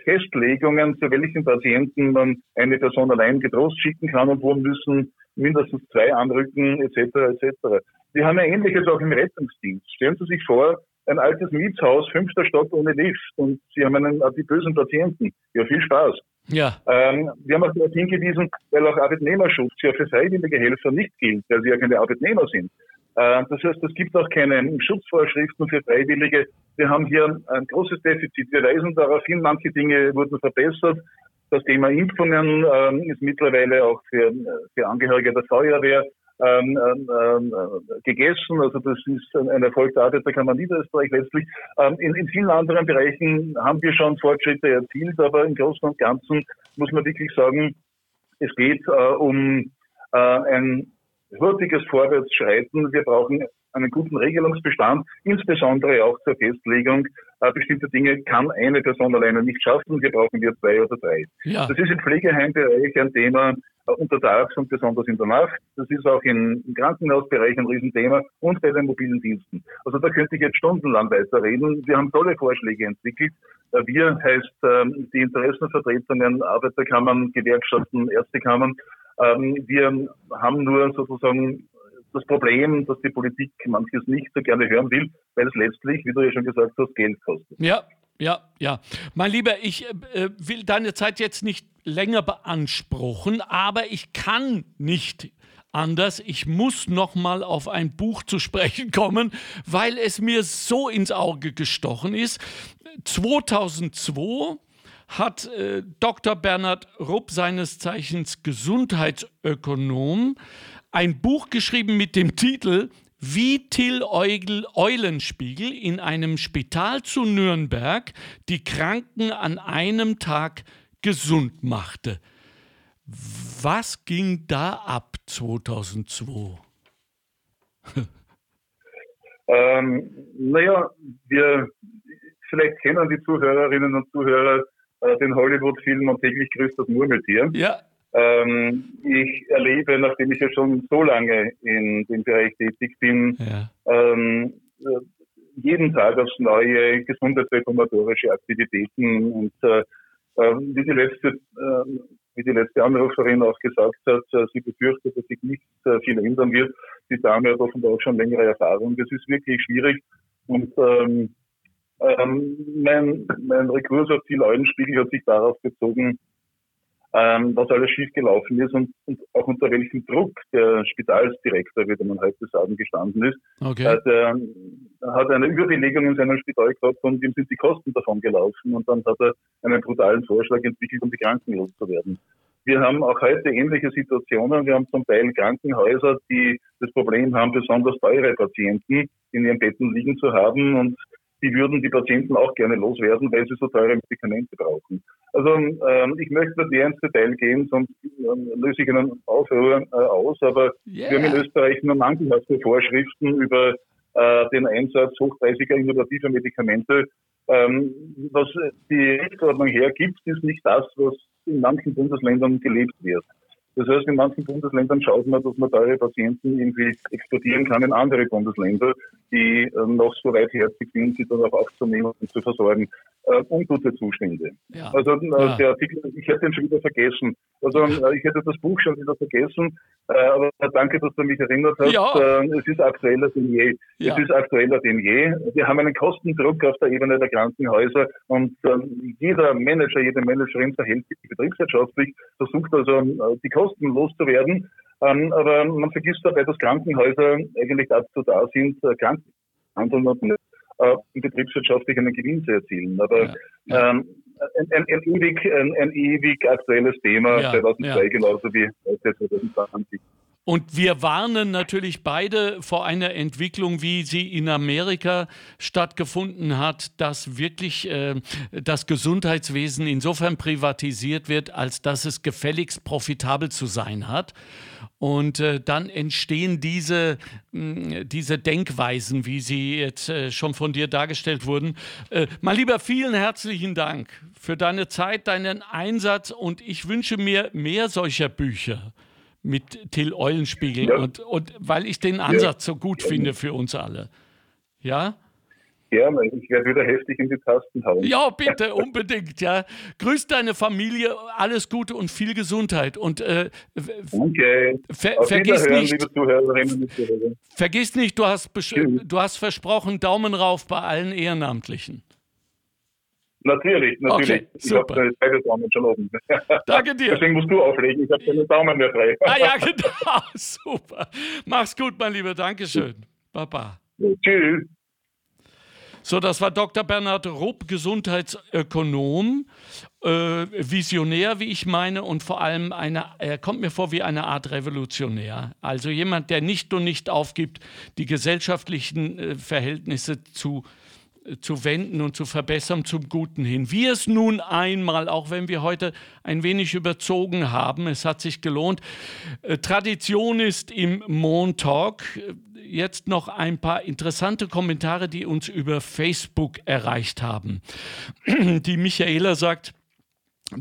Festlegungen, zu welchen Patienten man eine Person allein getrost schicken kann und wo müssen mindestens zwei anrücken, etc. etc. Wir haben ja Ähnliches auch im Rettungsdienst. Stellen Sie sich vor, ein altes Mietshaus, fünfter Stock ohne Lift und Sie haben einen die bösen Patienten. Ja, viel Spaß. Ja. Ähm, wir haben auch darauf hingewiesen, weil auch Arbeitnehmerschutz ja für freiwillige Helfer nicht gilt, weil sie ja keine Arbeitnehmer sind. Äh, das heißt, es gibt auch keine Schutzvorschriften für Freiwillige. Wir haben hier ein großes Defizit. Wir weisen darauf hin, manche Dinge wurden verbessert. Das Thema Impfungen ähm, ist mittlerweile auch für, für Angehörige der Feuerwehr ähm, ähm, äh, gegessen. Also das ist ein Erfolg der Arbeiterkammer Niederösterreich letztlich. Ähm, in, in vielen anderen Bereichen haben wir schon Fortschritte erzielt, aber im Großen und Ganzen muss man wirklich sagen, es geht äh, um äh, ein hurtiges Vorwärtsschreiten. Wir brauchen einen guten Regelungsbestand, insbesondere auch zur Festlegung äh, bestimmter Dinge kann eine Person alleine nicht schaffen. Hier brauchen wir zwei oder drei. Ja. Das ist im Pflegeheimbereich ein Thema äh, untertags und besonders in der Nacht. Das ist auch im Krankenhausbereich ein Riesenthema und bei den mobilen Diensten. Also da könnte ich jetzt stundenlang weiterreden. Wir haben tolle Vorschläge entwickelt. Äh, wir heißt ähm, die Interessenvertretungen, Arbeiterkammern, Gewerkschaften, Ärztekammern. Ähm, wir haben nur sozusagen das Problem, dass die Politik manches nicht so gerne hören will, weil es letztlich, wie du ja schon gesagt hast, Geld kostet. Ja, ja, ja. Mein Lieber, ich äh, will deine Zeit jetzt nicht länger beanspruchen, aber ich kann nicht anders. Ich muss noch mal auf ein Buch zu sprechen kommen, weil es mir so ins Auge gestochen ist. 2002 hat äh, Dr. Bernhard Rupp, seines Zeichens Gesundheitsökonom, ein Buch geschrieben mit dem Titel wie Till Eulenspiegel in einem Spital zu Nürnberg die Kranken an einem Tag gesund machte. Was ging da ab 2002? ähm, naja, wir vielleicht kennen die Zuhörerinnen und Zuhörer äh, den Hollywood-Film und täglich grüßt das Murmeltier. Ja. Ähm, ich erlebe, nachdem ich ja schon so lange in dem Bereich tätig bin, ja. ähm, äh, jeden Tag aufs neue gesundheitsreformatorische Aktivitäten und äh, äh, wie, die letzte, äh, wie die letzte Anruferin auch gesagt hat, sie befürchtet, dass sich nicht viel ändern wird. Die Dame hat offenbar auch schon längere Erfahrung. Das ist wirklich schwierig und ähm, ähm, mein, mein Rekurs auf die Leuenspiegel hat sich darauf bezogen, ähm, was alles schiefgelaufen ist und, und, auch unter welchem Druck der Spitalsdirektor, würde man heute sagen, gestanden ist. Okay. Äh, der hat eine Überbelegung in seinem Spital gehabt und ihm sind die Kosten davon gelaufen und dann hat er einen brutalen Vorschlag entwickelt, um die Kranken loszuwerden. Wir haben auch heute ähnliche Situationen. Wir haben zum Teil Krankenhäuser, die das Problem haben, besonders teure Patienten in ihren Betten liegen zu haben und die würden die Patienten auch gerne loswerden, weil sie so teure Medikamente brauchen. Also ähm, ich möchte nicht näher ins Detail gehen, sonst ähm, löse ich einen Aufruhr äh, aus, aber yeah. wir haben in Österreich nur mangelhafte Vorschriften über äh, den Einsatz hochpreisiger innovativer Medikamente. Ähm, was die Rechtsordnung hergibt, ist nicht das, was in manchen Bundesländern gelebt wird. Das heißt, in manchen Bundesländern schaut man, dass man teure Patienten irgendwie exportieren kann in andere Bundesländer, die äh, noch so weitherzig sind, sie dann auch aufzunehmen und zu versorgen. Äh, ungute Zustände. Ja. Also äh, ja. der Artikel, ich hätte ihn schon wieder vergessen. Also äh, ich hätte das Buch schon wieder vergessen, äh, aber danke, dass du mich erinnert hast. Ja. Äh, es ist aktueller denn je. Es ist aktueller denn je. Wir haben einen Kostendruck auf der Ebene der Krankenhäuser und ähm, jeder Manager, jede Managerin verhält sich betriebswirtschaftlich, versucht also die Kosten Kosten loszuwerden. Ähm, aber man vergisst dabei, dass Krankenhäuser eigentlich dazu da sind, äh, Kranken und äh, betriebswirtschaftlich einen Gewinn zu erzielen. Aber ja, ja. Ähm, ein, ein, ein, ewig, ein, ein, ewig aktuelles Thema, ja, 2002 genauso wie 2020. Und wir warnen natürlich beide vor einer Entwicklung, wie sie in Amerika stattgefunden hat, dass wirklich äh, das Gesundheitswesen insofern privatisiert wird, als dass es gefälligst profitabel zu sein hat. Und äh, dann entstehen diese, mh, diese Denkweisen, wie sie jetzt äh, schon von dir dargestellt wurden. Äh, mein Lieber, vielen herzlichen Dank für deine Zeit, deinen Einsatz und ich wünsche mir mehr solcher Bücher mit Till Eulenspiegel ja. und, und weil ich den Ansatz ja. so gut finde für uns alle. Ja? Gerne, ich werde wieder heftig in die Tasten hauen. Ja, bitte, unbedingt, ja. Grüß deine Familie, alles Gute und viel Gesundheit. Und äh, okay. ver vergiss nicht, vergiss nicht, du hast, du hast versprochen, Daumen rauf bei allen Ehrenamtlichen. Natürlich, natürlich. Okay, ich habe beide Daumen schon oben. Danke dir. Deswegen musst du auflegen, ich habe keine Daumen mehr frei. ah ja, genau, super. Mach's gut, mein Lieber, Dankeschön. Baba. Tschüss. So, das war Dr. Bernhard Rupp, Gesundheitsökonom, äh, Visionär, wie ich meine, und vor allem eine, er kommt mir vor wie eine Art Revolutionär. Also jemand, der nicht und nicht aufgibt, die gesellschaftlichen äh, Verhältnisse zu zu wenden und zu verbessern zum Guten hin. Wie es nun einmal, auch wenn wir heute ein wenig überzogen haben, es hat sich gelohnt, äh, Tradition ist im Montalk. Jetzt noch ein paar interessante Kommentare, die uns über Facebook erreicht haben. Die Michaela sagt,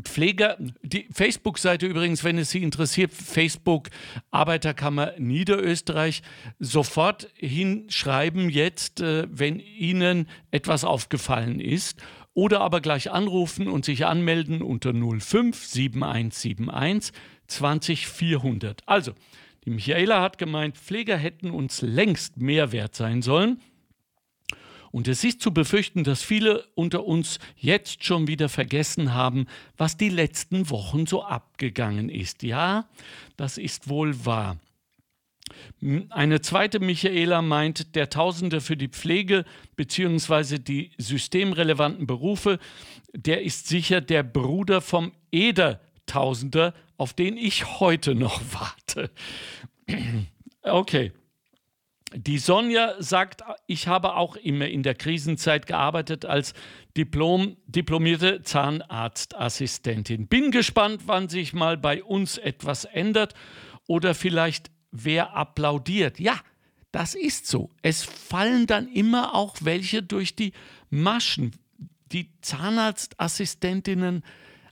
Pfleger, die Facebook-Seite übrigens, wenn es Sie interessiert, Facebook Arbeiterkammer Niederösterreich, sofort hinschreiben jetzt, äh, wenn Ihnen etwas aufgefallen ist. Oder aber gleich anrufen und sich anmelden unter 05 7171 20400. Also, die Michaela hat gemeint, Pfleger hätten uns längst mehr wert sein sollen. Und es ist zu befürchten, dass viele unter uns jetzt schon wieder vergessen haben, was die letzten Wochen so abgegangen ist. Ja, das ist wohl wahr. Eine zweite Michaela meint, der Tausende für die Pflege bzw. die systemrelevanten Berufe, der ist sicher der Bruder vom Eder-Tausender, auf den ich heute noch warte. Okay. Die Sonja sagt, ich habe auch immer in der Krisenzeit gearbeitet als Diplom, diplomierte Zahnarztassistentin. Bin gespannt, wann sich mal bei uns etwas ändert oder vielleicht wer applaudiert. Ja, das ist so. Es fallen dann immer auch welche durch die Maschen. Die Zahnarztassistentinnen,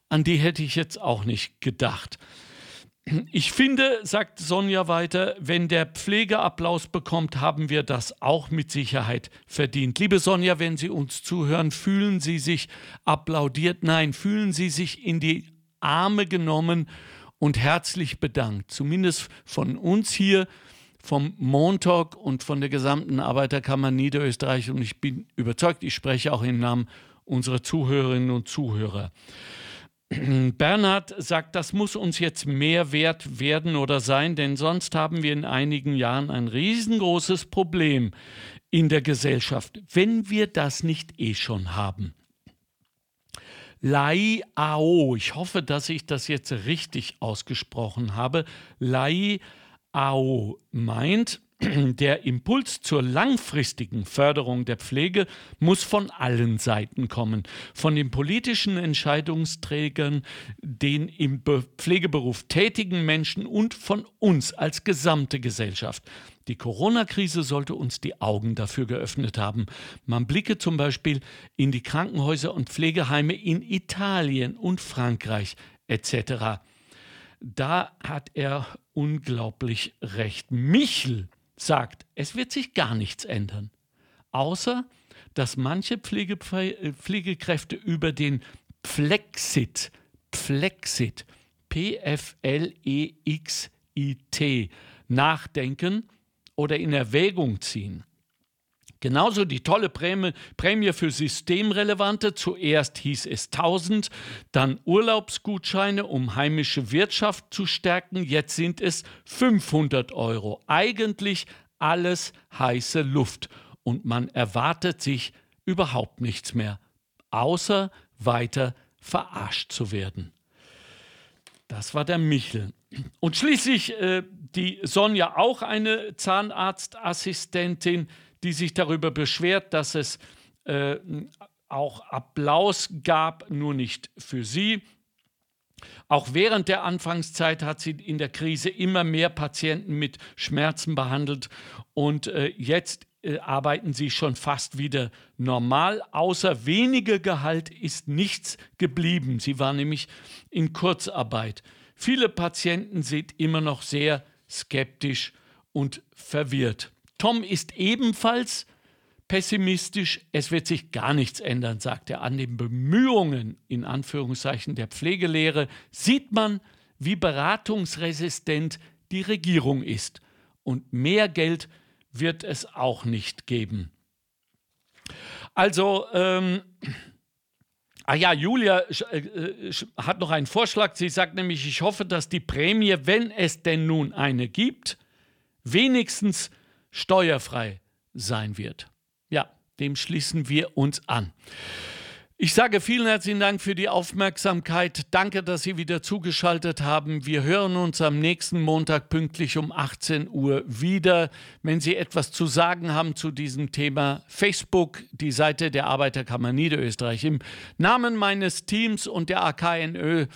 an die hätte ich jetzt auch nicht gedacht. Ich finde, sagt Sonja weiter, wenn der Pfleger Applaus bekommt, haben wir das auch mit Sicherheit verdient. Liebe Sonja, wenn Sie uns zuhören, fühlen Sie sich applaudiert? Nein, fühlen Sie sich in die Arme genommen und herzlich bedankt. Zumindest von uns hier, vom Montauk und von der gesamten Arbeiterkammer Niederösterreich. Und ich bin überzeugt, ich spreche auch im Namen unserer Zuhörerinnen und Zuhörer. Bernhard sagt, das muss uns jetzt mehr wert werden oder sein, denn sonst haben wir in einigen Jahren ein riesengroßes Problem in der Gesellschaft, wenn wir das nicht eh schon haben. Lai Ao, ich hoffe, dass ich das jetzt richtig ausgesprochen habe. Lai Ao meint, der Impuls zur langfristigen Förderung der Pflege muss von allen Seiten kommen. Von den politischen Entscheidungsträgern, den im Pflegeberuf tätigen Menschen und von uns als gesamte Gesellschaft. Die Corona-Krise sollte uns die Augen dafür geöffnet haben. Man blicke zum Beispiel in die Krankenhäuser und Pflegeheime in Italien und Frankreich etc. Da hat er unglaublich recht. Michel sagt, es wird sich gar nichts ändern, außer dass manche Pflege, Pflegekräfte über den Flexit, Flexit, P-F-L-E-X-I-T, nachdenken oder in Erwägung ziehen. Genauso die tolle Prämie, Prämie für Systemrelevante. Zuerst hieß es 1000, dann Urlaubsgutscheine, um heimische Wirtschaft zu stärken. Jetzt sind es 500 Euro. Eigentlich alles heiße Luft. Und man erwartet sich überhaupt nichts mehr, außer weiter verarscht zu werden. Das war der Michel. Und schließlich äh, die Sonja, auch eine Zahnarztassistentin, die sich darüber beschwert, dass es äh, auch Applaus gab, nur nicht für sie. Auch während der Anfangszeit hat sie in der Krise immer mehr Patienten mit Schmerzen behandelt und äh, jetzt äh, arbeiten sie schon fast wieder normal. Außer weniger Gehalt ist nichts geblieben. Sie war nämlich in Kurzarbeit. Viele Patienten sind immer noch sehr skeptisch und verwirrt. Tom ist ebenfalls pessimistisch. Es wird sich gar nichts ändern, sagt er. An den Bemühungen in Anführungszeichen der Pflegelehre sieht man, wie beratungsresistent die Regierung ist. Und mehr Geld wird es auch nicht geben. Also, ähm, ah ja, Julia äh, äh, hat noch einen Vorschlag. Sie sagt nämlich, ich hoffe, dass die Prämie, wenn es denn nun eine gibt, wenigstens steuerfrei sein wird. Ja, dem schließen wir uns an. Ich sage vielen herzlichen Dank für die Aufmerksamkeit. Danke, dass Sie wieder zugeschaltet haben. Wir hören uns am nächsten Montag pünktlich um 18 Uhr wieder. Wenn Sie etwas zu sagen haben zu diesem Thema, Facebook, die Seite der Arbeiterkammer Niederösterreich. Im Namen meines Teams und der AKNÖ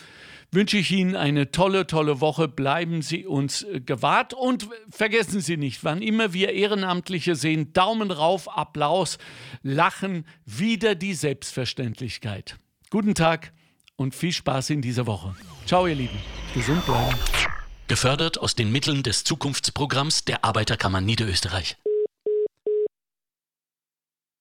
wünsche ich Ihnen eine tolle, tolle Woche. Bleiben Sie uns äh, gewahrt und vergessen Sie nicht, wann immer wir Ehrenamtliche sehen, Daumen rauf, Applaus, Lachen, wieder die Selbstverständlichkeit. Guten Tag und viel Spaß in dieser Woche. Ciao, ihr Lieben. Gesund bleiben. Gefördert aus den Mitteln des Zukunftsprogramms der Arbeiterkammer Niederösterreich.